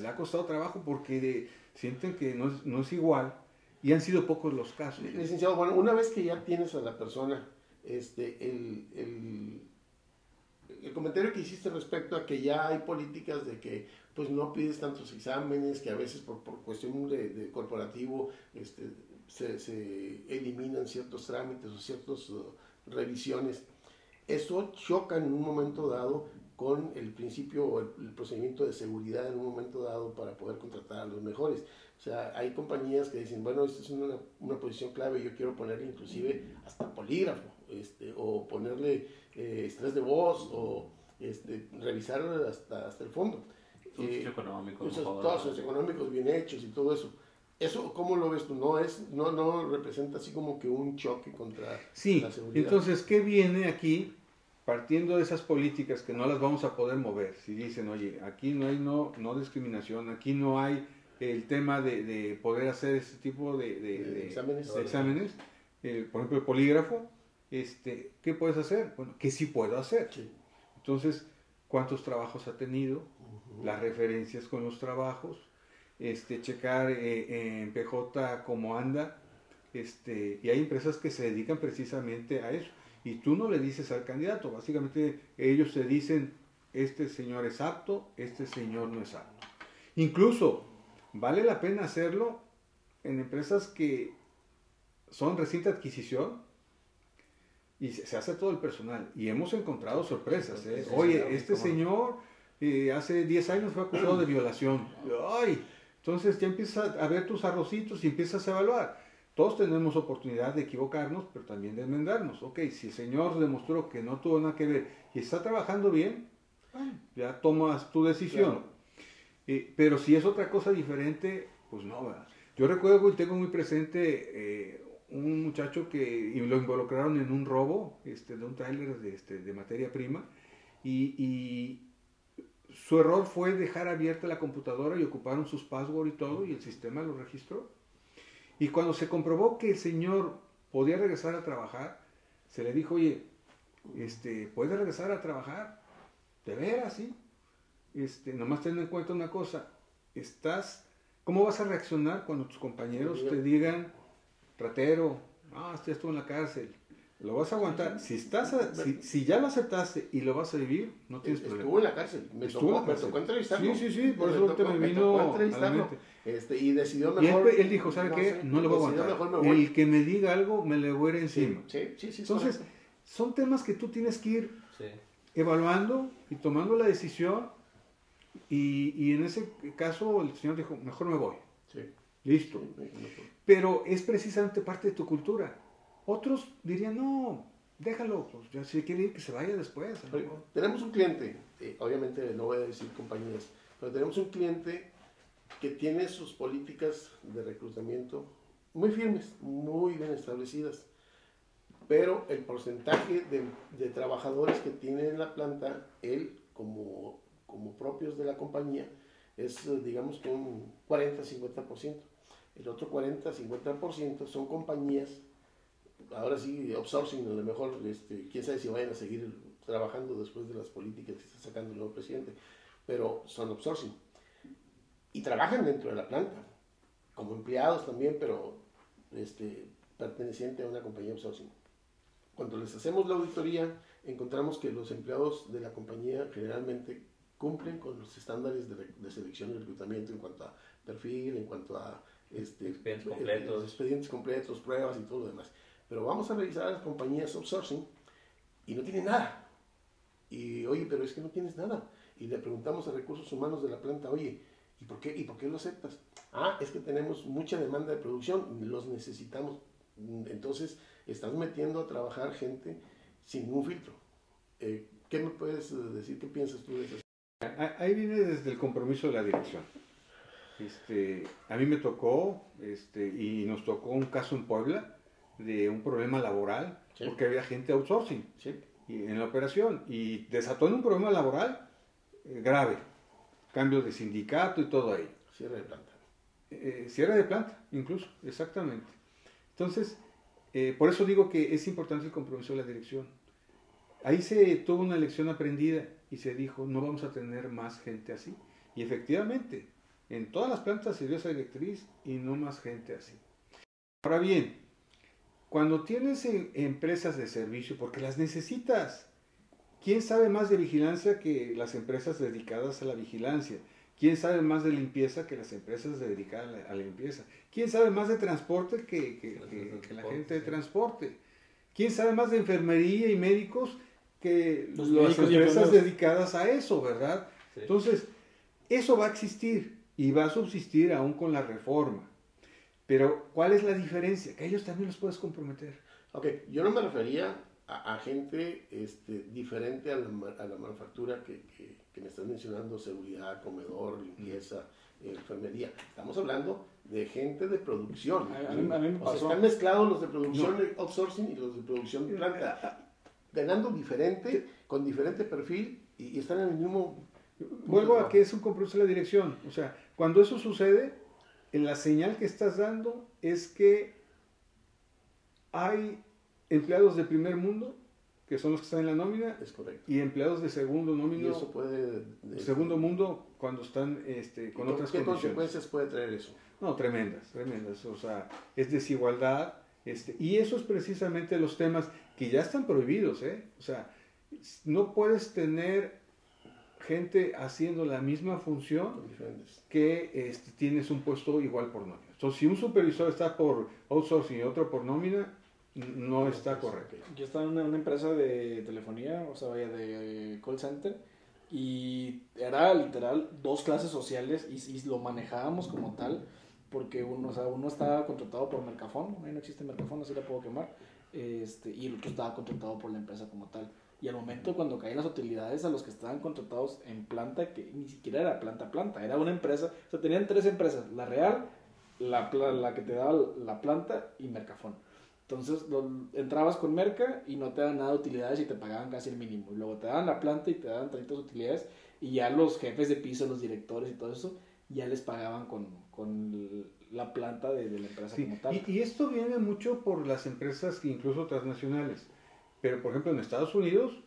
Le ha costado trabajo porque de- sienten que no es, no es igual y han sido pocos los casos. Licenciado, bueno, una vez que ya tienes a la persona, este, el, el, el comentario que hiciste respecto a que ya hay políticas de que pues no pides tantos exámenes, que a veces por, por cuestión de, de corporativo este, se, se eliminan ciertos trámites o ciertas uh, revisiones. Eso choca en un momento dado con el principio o el, el procedimiento de seguridad en un momento dado para poder contratar a los mejores. O sea, hay compañías que dicen, bueno, esta es una, una posición clave, yo quiero ponerle inclusive hasta polígrafo, este, o ponerle eh, estrés de voz, o este, revisar hasta, hasta el fondo. Eh, sitio económico. esos, mejor, todos ¿no? los económicos bien hechos y todo eso. Eso, ¿cómo lo ves tú? No, es, no, no representa así como que un choque contra Sí, la seguridad. entonces, ¿qué viene aquí? partiendo de esas políticas que no las vamos a poder mover, si dicen, oye, aquí no hay no, no discriminación, aquí no hay el tema de, de poder hacer ese tipo de, de- De de- exámenes. exámenes, eh, por ejemplo, el polígrafo, este, ¿qué puedes hacer? Bueno, ¿qué sí puedo hacer? Sí. Entonces, ¿cuántos trabajos ha tenido? Las referencias con los trabajos, este, checar eh, en PJ cómo anda, este, y hay empresas que se dedican precisamente a eso. Y tú no le dices al candidato, básicamente ellos te dicen, este señor es apto, este señor no es apto. Incluso vale la pena hacerlo en empresas que son reciente adquisición y se, se hace todo el personal. Y hemos encontrado sorpresas. ¿eh? Oye, este señor eh, hace 10 años fue acusado de violación. Ay, entonces ya empiezas a ver tus arrocitos y empiezas a evaluar. Todos tenemos oportunidad de equivocarnos, pero también de enmendarnos. Ok, si el señor demostró que no tuvo nada que ver y está trabajando bien, ya tomas tu decisión. Claro. Eh, pero si es otra cosa diferente, pues no, ¿verdad? Yo recuerdo y tengo muy presente eh, un muchacho que y lo involucraron en un robo este, de un tráiler de, este, de materia prima y, y su error fue dejar abierta la computadora y ocuparon sus passwords y todo y el sistema lo registró. Y cuando se comprobó que el señor podía regresar a trabajar, se le dijo, oye, este, ¿puedes regresar a trabajar? ¿De veras, sí? Este, nomás ten en cuenta una cosa, estás, ¿cómo vas a reaccionar cuando tus compañeros te digan, ratero, ah, este estuvo en la cárcel? Lo vas a aguantar. Si, estás a- si, si ya lo aceptaste y lo vas a vivir, no tienes Estuvo problema. en la cárcel. Me, Estuvo tocó, la me cárcel. tocó entrevistarlo. Sí, sí, sí, por eso tocó- me vino a la entrevistarlo. mente. Este, y decidió Y él, mejor. él dijo, ¿sabe qué? sé, no le voy a aguantar. mejor me voy. El que me diga algo, me le voy a ir encima. Sí, sí, sí. es Entonces, correcto. son temas que tú tienes que ir Sí. evaluando y tomando la decisión. Y, y en ese caso el señor dijo, mejor me voy. Sí. Listo. Pero es precisamente parte de tu cultura. Otros dirían, no, déjalo, pues si quiere ir, que se vaya después. a lo Oye, mejor". Tenemos un cliente, eh, obviamente no voy a decir compañías, pero tenemos un cliente que tiene sus políticas de reclutamiento muy firmes, muy bien establecidas. Pero el porcentaje de, de trabajadores que tiene en la planta, él como, como propios de la compañía, es digamos que un 40-50%. El otro 40-50% son compañías ahora sí, outsourcing, a lo mejor, este, quién sabe si vayan a seguir trabajando después de las políticas que está sacando el nuevo presidente, pero son outsourcing. Y trabajan dentro de la planta, como empleados también, pero este, perteneciente a una compañía outsourcing. Cuando les hacemos la auditoría, encontramos que los empleados de la compañía generalmente cumplen con los estándares de, de selección y reclutamiento en cuanto a perfil, en cuanto a este, Expedientes eh, completos. expedientes completos, pruebas y todo lo demás. Pero vamos a revisar a las compañías outsourcing y no tienen nada. Y oye, pero es que no tienes nada. Y le preguntamos a recursos humanos de la planta, oye, ¿y por qué, y por qué lo aceptas? Ah, es que tenemos mucha demanda de producción, los necesitamos. Entonces, estás metiendo a trabajar gente sin ningún filtro. Eh, ¿Qué me puedes eh, decir? ¿Qué piensas tú de eso? Ah, Ahí viene desde el compromiso de la dirección. Este, a mí me tocó, este, y nos tocó un caso en Puebla de un problema laboral, Sí. porque había gente outsourcing ¿Sí? y- en la operación y desató en un problema laboral eh, grave, cambio de sindicato y todo ahí. Cierre de planta. Eh, cierre de planta, incluso, exactamente. Entonces, eh, por eso digo que es importante el compromiso de la dirección. Ahí se tuvo una lección aprendida y se dijo, no vamos a tener más gente así. Y efectivamente, en todas las plantas se dio esa directriz y no más gente así. Ahora bien, cuando tienes eh, empresas de servicio, porque las necesitas, ¿quién sabe más de vigilancia que las empresas dedicadas a la vigilancia? ¿Quién sabe más de limpieza que las empresas dedicadas a la, limpieza? ¿Quién sabe más de transporte que, que- Las que- de que la gente de transporte? ¿Quién sabe más de enfermería y médicos que Los las empresas dedicadas a eso, verdad? Sí. Entonces, eso va a existir y va a subsistir aún con la reforma. Pero, ¿cuál es la diferencia? Que ellos también los puedes comprometer. Ok, yo no me refería a, a gente este, diferente a la, a la manufactura que, que- que me estás mencionando, seguridad, comedor, limpieza, eh, enfermería. Estamos hablando de gente de producción. A- mí- a mí me O sea, pasó. están mezclados los de producción outsourcing y los de producción de planta. ganando diferente, con diferente perfil y, y están en el mismo... Vuelvo a que es un compromiso de la dirección. O sea, cuando eso sucede, la señal que estás dando es que hay empleados de primer mundo, que son los que están en la nómina, Es correcto. y empleados de segundo Y nómino, eso puede... de- segundo mundo, cuando están este, con ¿Qué- otras ¿Qué condiciones. consecuencias puede traer eso? No, tremendas, tremendas. O sea, es desigualdad. Este, y eso es precisamente los temas que ya están prohibidos, ¿eh? O sea, no puedes tener gente haciendo la misma función que este, tienes un puesto igual por nómina. Entonces, si un supervisor está por outsourcing y otro por nómina, no está correcto. Yo estaba en una, una empresa de telefonía, o sea, vaya, de call center, y era literal dos clases sociales y, y lo manejábamos como tal, porque uno, o sea, uno estaba contratado por Mercafón, ahí no existe Mercafón, así la puedo quemar, este, y el otro estaba contratado por la empresa como tal. Y al momento cuando caían las utilidades a los que estaban contratados en planta, que ni siquiera era planta planta, era una empresa, o sea, tenían tres empresas, la Real, la, la que te daba la planta y Mercafón. Entonces lo- entrabas con Merca y no te daban nada de utilidades y te pagaban casi el mínimo. Y luego te daban la planta y te daban 30 utilidades y ya los jefes de piso, los directores y todo eso, ya les pagaban con, con la planta de, de la empresa Sí, como tal. Y, y esto viene mucho por las empresas, que incluso transnacionales. Pero, por ejemplo, en Estados Unidos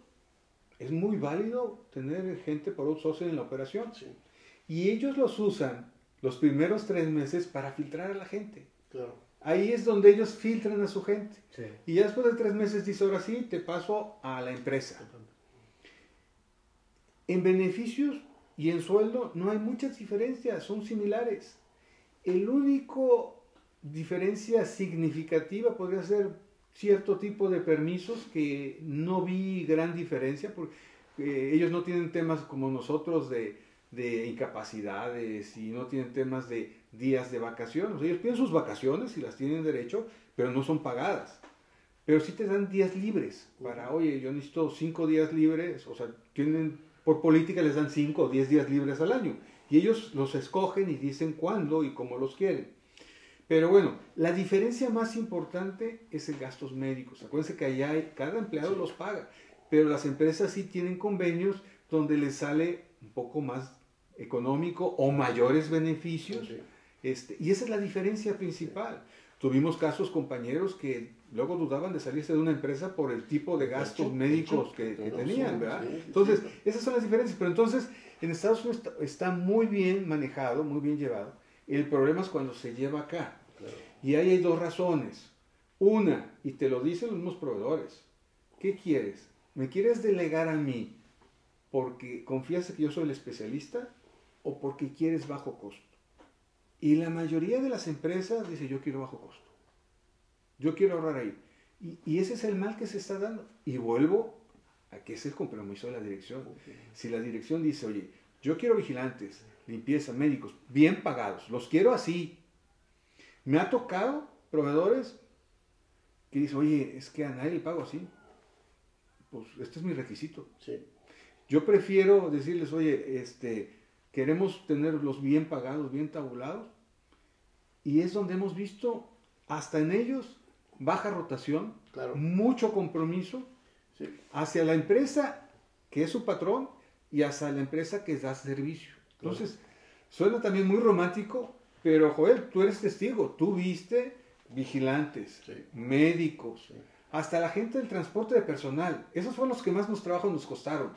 es muy válido tener gente por outsourcing en la operación. Sí, Y ellos los usan los primeros tres meses para filtrar a la gente. claro. Ahí es donde ellos filtran a su gente. Sí. Y ya después de tres meses dice, ahora sí, te paso a la empresa. En beneficios y en sueldo no hay muchas diferencias, son similares. El único diferencia significativa podría ser cierto tipo de permisos que no vi gran diferencia porque eh, ellos no tienen temas como nosotros de, de incapacidades y no tienen temas de días de vacaciones. Ellos piden sus vacaciones y las tienen derecho, pero no son pagadas. Pero sí te dan días libres para, oye, yo necesito cinco días libres, o sea, tienen, por política les dan cinco o diez días libres al año. Y ellos los escogen y dicen cuándo y cómo los quieren. Pero bueno, la diferencia más importante es el gastos médicos. Acuérdense que allá hay- cada empleado los paga, pero las empresas sí tienen convenios donde les sale un poco más económico o mayores beneficios. Sí. Este, y esa es la diferencia principal. Tuvimos casos compañeros que luego dudaban de salirse de una empresa por el tipo de gastos hecho, médicos que, hecho, que no, tenían, sí, ¿verdad? sí, sí, Entonces, sí. esas son las diferencias. Pero entonces, en Estados Unidos está, está muy bien manejado, muy bien llevado. El problema es cuando se lleva acá. Y ahí hay dos razones. Una, y te lo dicen los mismos proveedores. ¿Qué quieres? ¿Me quieres delegar a mí porque confías en que yo soy el especialista o porque quieres bajo costo? Y la mayoría de las empresas dice yo quiero bajo costo. Yo quiero ahorrar ahí. Y, y ese es el mal que se está dando. Y vuelvo a que es el compromiso de la dirección. Si la dirección dice, oye, yo quiero vigilantes, limpieza, médicos, bien pagados, los quiero así. Me ha tocado proveedores que dicen, oye, es que a nadie le pago así. Pues este es mi requisito. Sí. Yo prefiero decirles, oye, este, queremos tenerlos bien pagados, bien tabulados. Y es donde hemos visto, hasta en ellos, baja rotación, Claro. mucho compromiso Sí. hacia la empresa que es su patrón y hacia la empresa que da servicio. Claro. Entonces, suena también muy romántico, pero Joel, tú eres testigo, tú viste vigilantes, Sí. médicos, Sí. hasta la gente del transporte de personal. Esos fueron los que más nos trabajo nos costaron,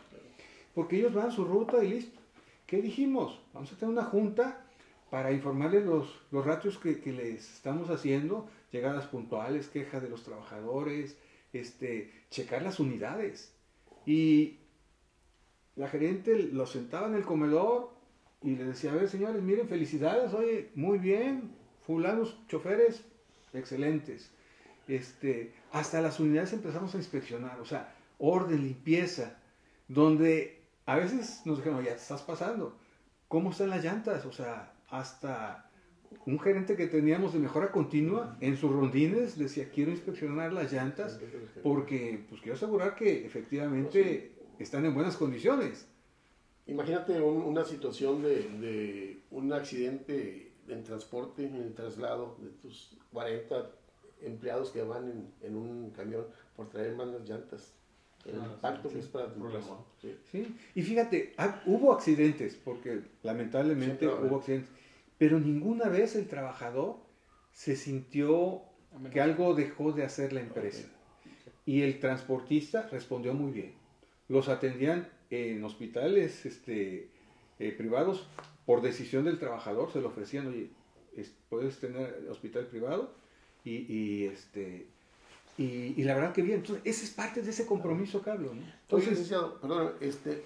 porque ellos van su ruta y listo. ¿Qué dijimos? Vamos a tener una junta para informarles los, los ratios que, que les estamos haciendo, llegadas puntuales, quejas de los trabajadores, este, checar las unidades. Y la gerente los sentaba en el comedor y les decía, a ver señores, miren, felicidades, oye, muy bien, fulanos, choferes, excelentes. Este, hasta las unidades empezamos a inspeccionar, o sea, orden, limpieza, donde a veces nos dijeron, ya te estás pasando, ¿cómo están las llantas? O sea, hasta un gerente que teníamos de mejora continua en sus rondines decía, quiero inspeccionar las llantas porque pues quiero asegurar que efectivamente están en buenas condiciones. Imagínate un- una situación de, de un accidente en transporte, en el traslado de tus 40 empleados que van en, en un camión por traer más las llantas. el Ah, impacto sí, que es para tu problema. empresa. Sí. ¿sí? Y fíjate, ha- hubo accidentes, porque lamentablemente Siempre hubo accidentes, pero ninguna vez el trabajador se sintió que algo dejó de hacer la empresa. Y el transportista respondió muy bien. Los atendían en hospitales este, eh, privados por decisión del trabajador, se lo ofrecían, oye, es- puedes tener hospital privado y, y, este, y, y la verdad que bien. Entonces, esa es parte de ese compromiso que hablo. ¿no? Oye, Entonces, licenciado, perdón, este,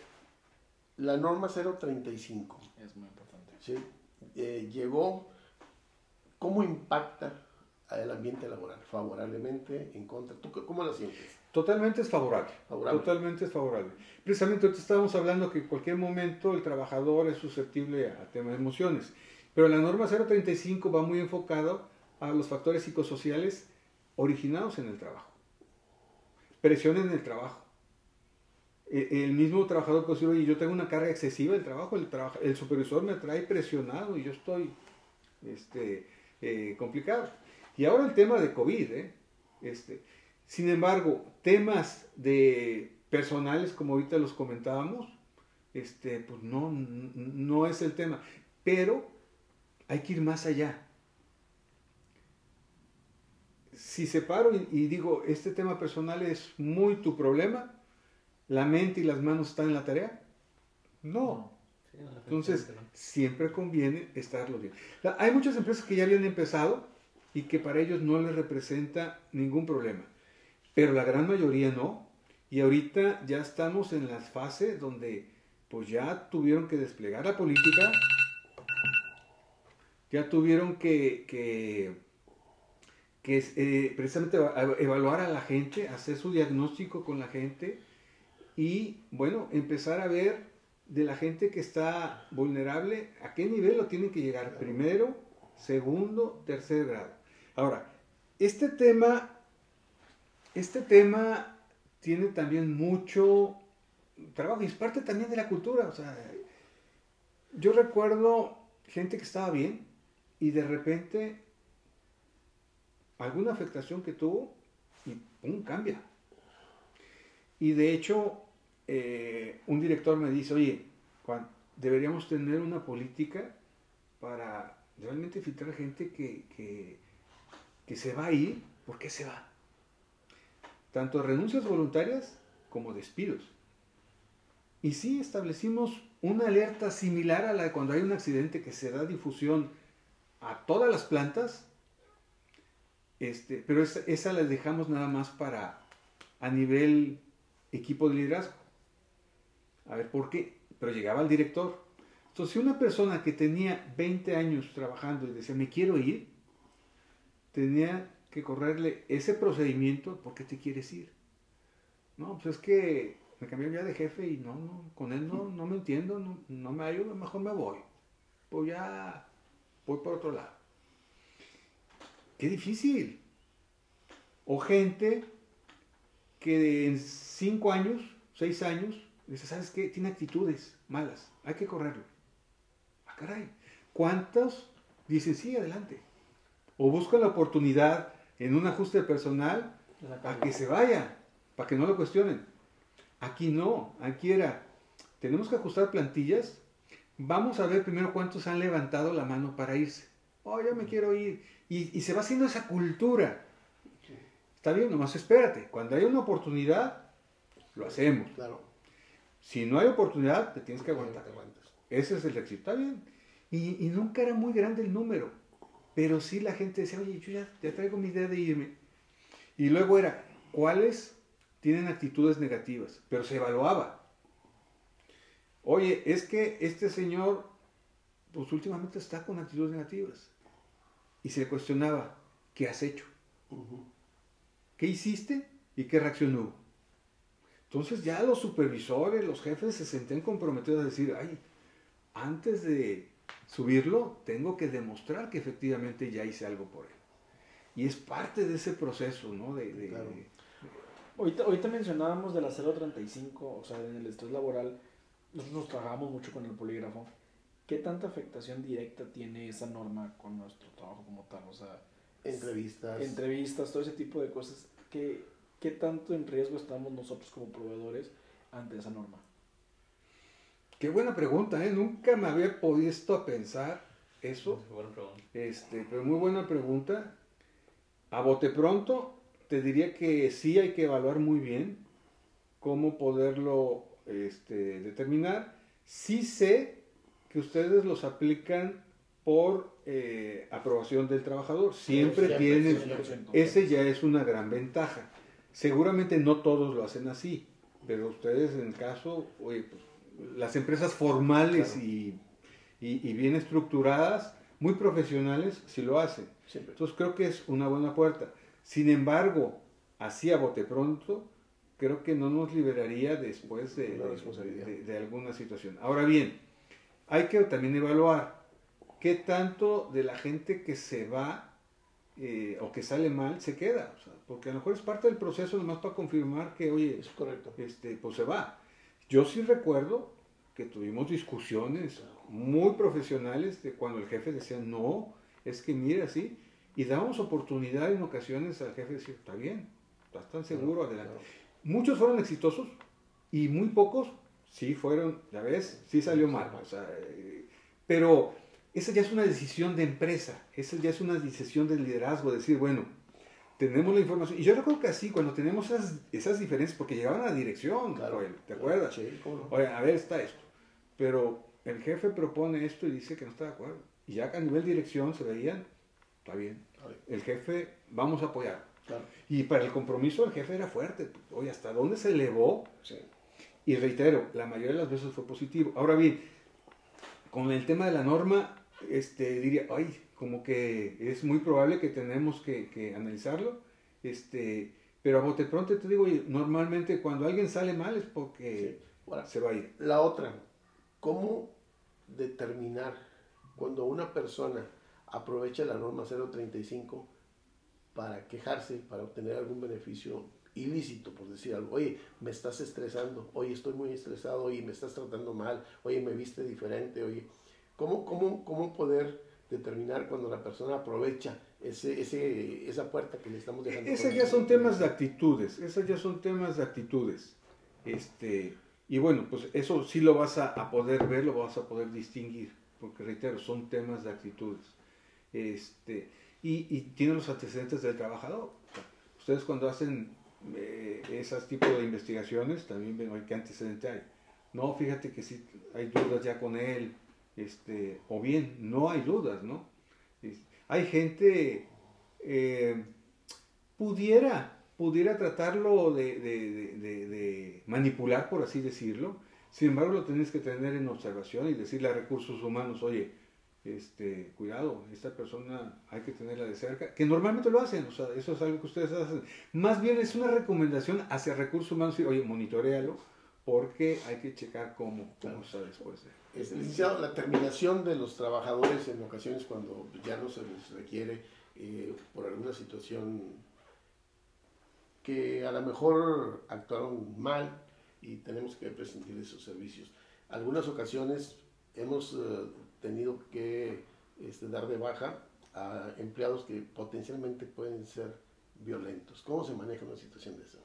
la norma 035, Es muy importante. ¿sí? Eh, llegó, ¿cómo impacta al ambiente laboral? ¿Favorablemente, en contra? ¿Tú cómo la sientes? Totalmente es favorable. Favorable. Totalmente es favorable. Precisamente ahorita estábamos hablando que en cualquier momento el trabajador es susceptible a temas de emociones. Pero la norma 035 va muy enfocado a los factores psicosociales originados en el trabajo. Presión en el trabajo. E- El mismo trabajador puede decir, oye, yo tengo una carga excesiva del trabajo, el, trabaja- el supervisor me trae presionado y yo estoy este, eh, complicado. Y ahora el tema de COVID, ¿eh? Este, sin embargo, temas de personales, como ahorita los comentábamos, este, pues no, no es el tema. Pero hay que ir más allá. Si separo y, y digo, este tema personal es muy tu problema, la mente y las manos están en la tarea, no. Sí, no, Entonces, no. siempre conviene estarlo bien. Hay muchas empresas que ya habían empezado y que para ellos no les representa ningún problema, pero la gran mayoría no. Y ahorita ya estamos en la fase donde pues ya tuvieron que desplegar la política, ya tuvieron que, que, que, eh, precisamente eva- evaluar a la gente, hacer su diagnóstico con la gente y bueno, empezar a ver de la gente que está vulnerable, a qué nivel lo tienen que llegar, primero, segundo, tercer grado. Ahora, este tema, este tema tiene también mucho trabajo y es parte también de la cultura. O sea, yo recuerdo gente que estaba bien y de repente alguna afectación que tuvo y pum, cambia. Y de hecho, eh, un director me dice, oye, Juan, deberíamos tener una política para realmente filtrar gente que, que, se va a ir, ¿por qué se va? Tanto renuncias voluntarias como despidos. Y sí establecimos una alerta similar a la de cuando hay un accidente que se da difusión a todas las plantas, este, pero esa, la dejamos nada más para a nivel equipo de liderazgo. A ver, ¿por qué? Pero llegaba el director. Entonces, si una persona que tenía 20 años trabajando y decía, me quiero ir, tenía que correrle ese procedimiento, ¿por qué te quieres ir? No, pues es que me cambié ya de jefe y no, no, con él no, no me entiendo, no, no me ayuda, mejor me voy. Pues ya voy por otro lado. Qué difícil. O gente que en cinco años, seis años, dice, ¿sabes qué? Tiene actitudes malas, hay que correrlo. Ah, caray. ¿Cuántos dicen, sí, adelante? O buscan la oportunidad en un ajuste personal a que se vaya, para que no lo cuestionen. Aquí no, aquí era, tenemos que ajustar plantillas, vamos a ver primero cuántos han levantado la mano para irse. Oh, ya me quiero ir. Y, y se va haciendo esa cultura. Está bien, nomás espérate. Cuando hay una oportunidad, lo hacemos. Claro. Si no hay oportunidad, te tienes que aguantar. Ese es el éxito. Está bien. Y, y nunca era muy grande el número. Pero sí la gente decía, oye, yo ya, ya traigo mi idea de irme. Y luego era, ¿cuáles tienen actitudes negativas? Pero se evaluaba. Oye, es que este señor, pues últimamente está con actitudes negativas. Y se le cuestionaba, ¿qué has hecho? ¿Qué hiciste y qué reacción hubo? Entonces ya los supervisores, los jefes se sentían comprometidos a decir, ay, antes de subirlo, tengo que demostrar que efectivamente ya hice algo por él. Y es parte de ese proceso, ¿no? De, de- Claro. Ahorita, ahorita mencionábamos de la 035, o sea, en el estrés laboral, nosotros nos trabajamos mucho con el polígrafo. ¿Qué tanta afectación directa tiene esa norma con nuestro trabajo como tal? O sea, Entrevistas. entrevistas, todo ese tipo de cosas. ¿Qué, ¿qué tanto en riesgo estamos nosotros como proveedores ante esa norma? Qué buena pregunta, ¿eh? Nunca me había a pensar eso. Buena pregunta. Este, pero muy buena pregunta. A bote pronto, te diría que sí hay que evaluar muy bien cómo poderlo este, determinar. Sí sé que ustedes los aplican por eh, aprobación del trabajador. Siempre Siempre, tienen, siempre. ese ya es una gran ventaja. Seguramente no todos lo hacen así, pero ustedes en el caso, oye, pues, las empresas formales Claro. y, y- y bien estructuradas, muy profesionales, sí lo hacen. Siempre. Entonces creo que es una buena puerta. Sin embargo, así a bote pronto, creo que no nos liberaría después de, de- responsabilidad. de- de alguna situación. Ahora bien, hay que también evaluar qué tanto de la gente que se va eh, o que sale mal se queda. O sea, porque a lo mejor es parte del proceso nomás para confirmar que, oye, Es correcto. este, pues se va. Yo sí recuerdo que tuvimos discusiones muy profesionales de cuando el jefe decía, no, es que mira así, y dábamos oportunidad en ocasiones al jefe de decir, está bien, estás tan seguro, adelante. Claro. Muchos fueron exitosos y muy pocos sí fueron, ya ves, sí salió mal. o sea, eh, pero esa ya es una decisión de empresa, esa ya es una decisión de liderazgo, decir, bueno, tenemos la información. Y yo recuerdo que así, cuando tenemos esas, esas diferencias, porque llegaban a la dirección, Claro. Joel, ¿te acuerdas? Sí, cómo no. Oye, a ver, está esto. Pero el jefe propone esto y dice que no está de acuerdo. Y ya a nivel dirección se veían, está bien. El jefe, vamos a apoyar. Claro. Y para el compromiso el jefe era fuerte. Oye, ¿hasta dónde se elevó? Sí. Y reitero, la mayoría de las veces fue positivo. Ahora bien, con el tema de la norma, este, diría, ay, como que es muy probable que tenemos que, que analizarlo. Este, pero a bote pronto te digo, normalmente cuando alguien sale mal es porque Sí. Ahora, se va a ir. La otra, ¿cómo determinar cuando una persona aprovecha la norma 035 para quejarse, para obtener algún beneficio ilícito, por decir algo? Oye, me estás estresando, oye, estoy muy estresado, oye, me estás tratando mal, oye, me viste diferente, oye. ¿Cómo, cómo, cómo poder determinar cuando la persona aprovecha ese, ese, esa puerta que le estamos dejando? Esos ya son temas de actitudes, esos ya son temas de actitudes. Este, y bueno, pues eso sí lo vas a, a poder ver, lo vas a poder distinguir, porque reitero, son temas de actitudes. Este, y, y tienen los antecedentes del trabajador. Ustedes cuando hacen eh, esos tipos de investigaciones, también ven, ¿qué antecedente hay? No, fíjate que sí hay dudas ya con él, este, o bien, no hay dudas, ¿no? Hay gente, eh, pudiera, pudiera tratarlo de, manipular, por así decirlo. Sin embargo, lo tienes que tener en observación y decirle a recursos humanos, oye, este, cuidado, esta persona hay que tenerla de cerca, que normalmente lo hacen, o sea, eso es algo que ustedes hacen. Más bien es una recomendación hacia recursos humanos, decir, oye, monitorealo, porque hay que checar cómo, cómo está después de... Este, licenciado, la terminación de los trabajadores en ocasiones cuando ya no se les requiere eh, por alguna situación que a lo mejor actuaron mal y tenemos que prescindir de sus servicios. Algunas ocasiones hemos eh, tenido que este, dar de baja a empleados que potencialmente pueden ser violentos. ¿Cómo se maneja una situación de esa?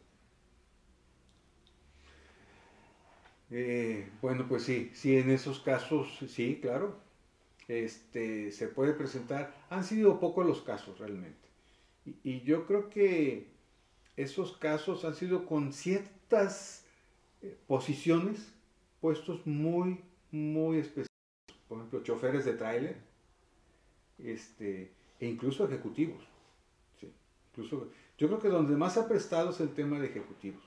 Eh, bueno, pues sí, sí, en esos casos, sí, claro, este, se puede presentar. Han sido pocos los casos realmente. Y, yo creo que esos casos han sido con ciertas eh, posiciones, puestos muy, muy específicos. Por ejemplo, choferes de tráiler, este, e incluso ejecutivos. Incluso, yo creo que donde más ha prestado es el tema de ejecutivos.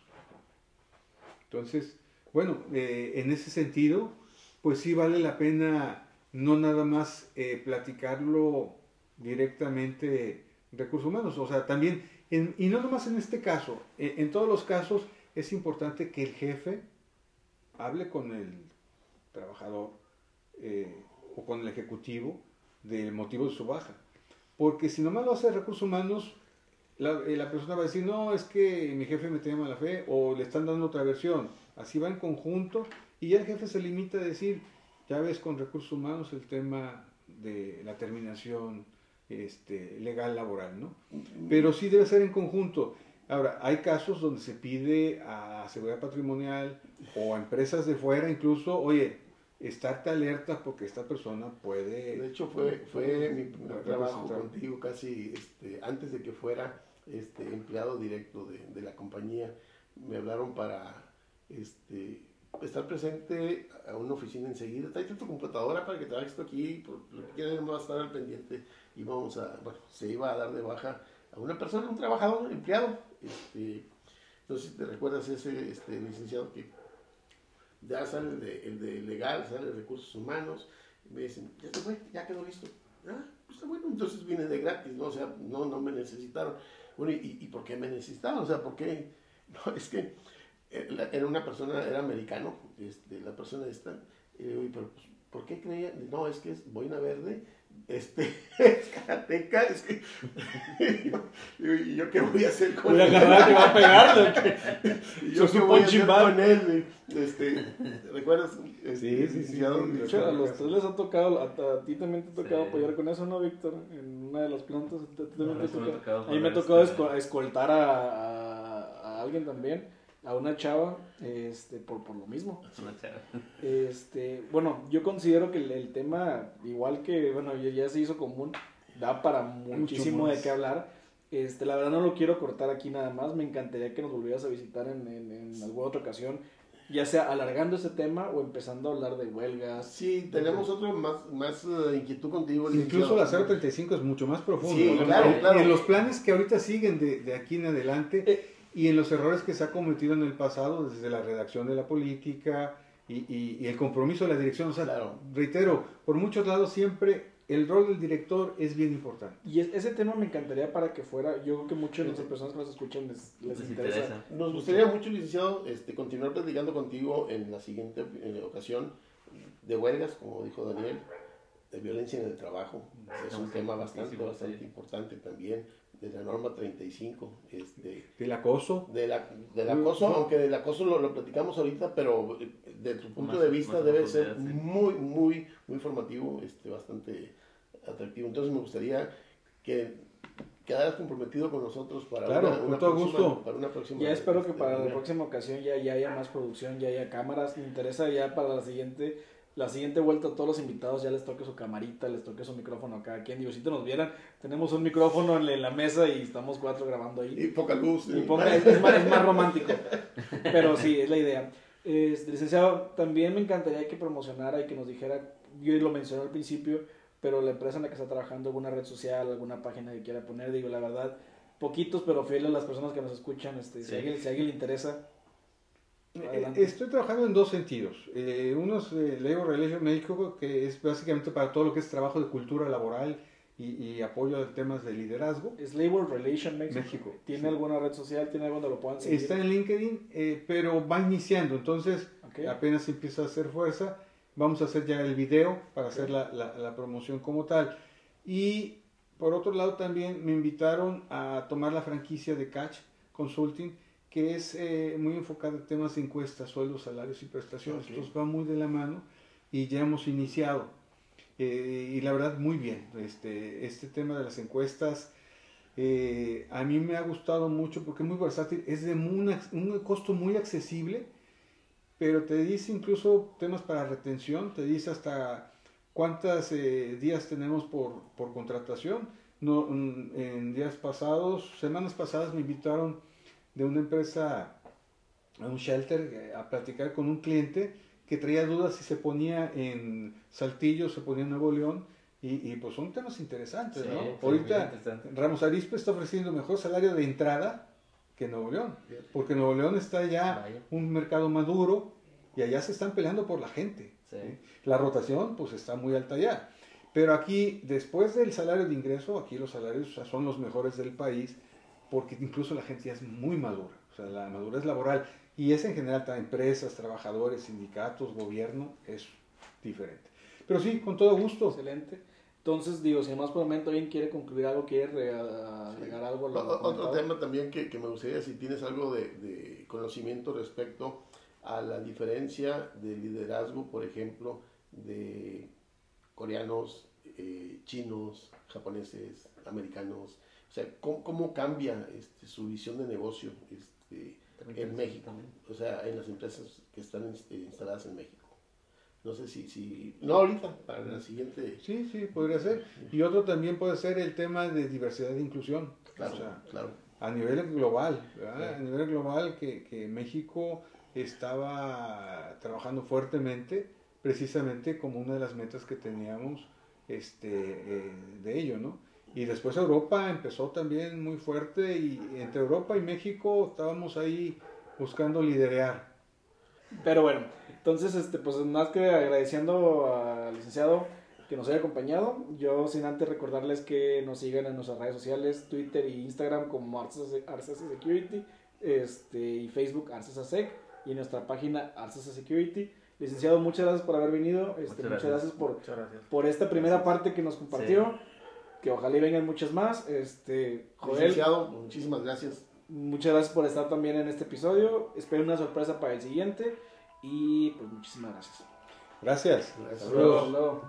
Entonces, bueno, eh, en ese sentido, pues sí vale la pena no nada más eh, platicarlo directamente recursos humanos, o sea, también, en- y no nomás en este caso, en, todos los casos es importante que el jefe hable con el trabajador eh, o con el ejecutivo del motivo de su baja. Porque si nomás lo hace recursos humanos, la, eh, la persona va a decir, no, es que mi jefe me tiene mala fe, o le están dando otra versión. Así va en conjunto, y ya el jefe se limita a decir, ya ves con recursos humanos el tema de la terminación este, legal laboral, ¿no? Pero sí debe ser en conjunto. Ahora, hay casos donde se pide a seguridad patrimonial o a empresas de fuera incluso, oye, estarte alerta porque esta persona puede... De hecho, fue, fue mi primer trabajo contigo casi este, antes de que fuera este, empleado directo de, de la compañía. Me hablaron para este, estar presente a una oficina enseguida. Tráete tu computadora para que traigas esto aquí, por lo que quieras, va a estar al pendiente. Y vamos a, bueno, se iba a dar de baja a una persona, un trabajador, empleado. Este, no sé si te recuerdas ese este, licenciado que ya sale el de, el de legal, sale de recursos humanos, y me dicen, ya se fue, ya quedó listo. Ah, pues está bueno, entonces vine de gratis, ¿no? O sea, no, no me necesitaron. Bueno, ¿y, y por qué me necesitaron? O sea, ¿por qué? No, es que era una persona, era americano, este, la persona esta, y le digo, "Y, pero pues, ¿por qué creía? No, es que es boina verde, este, es karateca, es que... ¿y yo qué voy a hacer con Voy a agarrar que va a pegarle. ¿o qué? ¿Y yo qué un voy a hacer con él? Este, ¿Recuerdas? Este, Sí, sí, sí, a los tres les ha tocado, a, a ti también te ha tocado Sí. apoyar con eso, ¿no, Víctor? En una de las plantas. a ti también te ha tocado a mí me ha tocado esco- escoltar a alguien también, a una chava, este, por, por lo mismo. Es una chava. Este, bueno, yo considero que el, el tema, igual que, bueno, ya, ya se hizo común, da para muchísimo de qué hablar. Este, la verdad no lo quiero cortar aquí nada más, me encantaría que nos volvieras a visitar en, en, en alguna otra ocasión, ya sea alargando ese tema o empezando a hablar de huelgas. Sí, tenemos otro más, más eh, inquietud contigo. Incluso la licenciado. 035 es mucho más profundo. Sí, claro, claro. En los planes que ahorita siguen de, de aquí en adelante Eh. Y en los errores que se ha cometido en el pasado desde la redacción de la política y, y- y el compromiso de la dirección. O sea, Claro. reitero, por muchos lados siempre el rol del director es bien importante. Y es- ese tema me encantaría para que fuera, yo creo que muchas de las personas que nos escuchan les, les Les interesa. interesa. Nos gustaría mucho, licenciado, este, continuar platicando contigo en la siguiente eh, ocasión de huelgas, como dijo Daniel, de violencia en el trabajo. Es un tema bastante, bastante importante también, de la norma 35. Este, El acoso, de la, del acoso, aunque del acoso lo, lo platicamos ahorita, pero eh, de tu punto Más- de vista debe ser sí. muy, muy, muy formativo, este, bastante atractivo. Entonces me gustaría que quedaras comprometido con nosotros para Claro, una, con una todo próxima, gusto. para una próxima. Ya espero que este, para la próxima ocasión ya, ya haya más producción, ya haya cámaras. Me interesa ya para la siguiente, la siguiente vuelta a todos los invitados ya les toque su camarita, les toque su micrófono a cada quien. Digo, si te nos vieran, tenemos un micrófono en la, mesa y estamos cuatro grabando ahí. Y poca luz. Y ponga- es, es más, es más romántico. Pero sí, es la idea. Este, licenciado, también me encantaría que promocionara y que nos dijera, yo lo mencioné al principio, pero la empresa en la que está trabajando, alguna red social, alguna página que quiera poner, digo, la verdad, poquitos pero fieles las personas que nos escuchan, este, si, Sí. a alguien, si a alguien le interesa, Eh, Adelante. Estoy trabajando en dos sentidos. Eh, uno es eh, Labor Relations México, que es básicamente para todo lo que es trabajo de cultura laboral y, y apoyo a temas de liderazgo. es Labor Relation México. México, ¿Tiene sí. alguna red social? ¿Tiene algo donde lo puedan seguir? Está en LinkedIn, eh, pero va iniciando, entonces Ok. apenas empieza a hacer fuerza. Vamos a hacer ya el video para hacer Ok. la, la- la promoción como tal. Y por otro lado también me invitaron a tomar la franquicia de Catch Consulting, que es eh, muy enfocada en temas de encuestas, sueldos, salarios y prestaciones. Ok. Entonces va muy de la mano y ya hemos iniciado. Eh, y la verdad, muy bien. Este, este tema de las encuestas eh, a mí me ha gustado mucho porque es muy versátil, es de un costo muy accesible, pero te dice incluso temas para retención, te dice hasta cuántos días tenemos por, por contratación. No, mm, en días pasados, semanas pasadas me invitaron de una empresa a un shelter eh, a platicar con un cliente que traía dudas si se ponía en Saltillo, se ponía en Nuevo León, y, y pues son temas interesantes, Sí, ¿no? sí, Ahorita. Ramos Arizpe está ofreciendo mejor salario de entrada que Nuevo León, porque Nuevo León está ya Vaya. un mercado maduro y allá se están peleando por la gente. Sí. ¿sí? La rotación pues está muy alta ya. Pero aquí, después del salario de ingreso, aquí los salarios son los mejores del país, porque incluso la gente ya es muy madura, o sea, la madurez laboral, y es en general para empresas, trabajadores, sindicatos, gobierno, es diferente. Pero sí, con todo gusto. Excelente. Entonces, digo, si más por el momento alguien quiere concluir algo, quiere re- agregar algo. a lo Otro comentado. tema también que, que me gustaría, si tienes algo de, de conocimiento respecto a la diferencia de liderazgo, por ejemplo, de coreanos, eh, chinos, japoneses, americanos. O sea, ¿cómo, cómo cambia este, su visión de negocio este, en México? también. O sea, en las empresas que están este, instaladas en México. No sé si, si, no ahorita, para la siguiente, Sí, sí, podría ser. Y otro también puede ser el tema de diversidad e inclusión. claro, O sea, claro. a nivel global, ¿verdad? Sí. A nivel global que, que México estaba trabajando fuertemente precisamente como una de las metas que teníamos este, eh, de ello, ¿no? Y después Europa empezó también muy fuerte y entre Europa y México estábamos ahí buscando liderear. Pero bueno, entonces, este, pues más que agradeciendo al licenciado que nos haya acompañado, yo sin antes recordarles que nos sigan en nuestras redes sociales, Twitter e Instagram como Arcesa Security, este, y Facebook Arcesa Sec, y nuestra página Arcesa Security. Licenciado, muchas gracias por haber venido, este, Muchas muchas gracias. gracias por, Muchas gracias. por esta primera parte que nos compartió, que ojalá y vengan muchas más. Este, Joel, Licenciado, muchísimas gracias. Muchas gracias por estar también en este episodio. Espero una sorpresa para el siguiente. Y pues muchísimas gracias. Gracias. Gracias. Hasta luego. Hasta luego.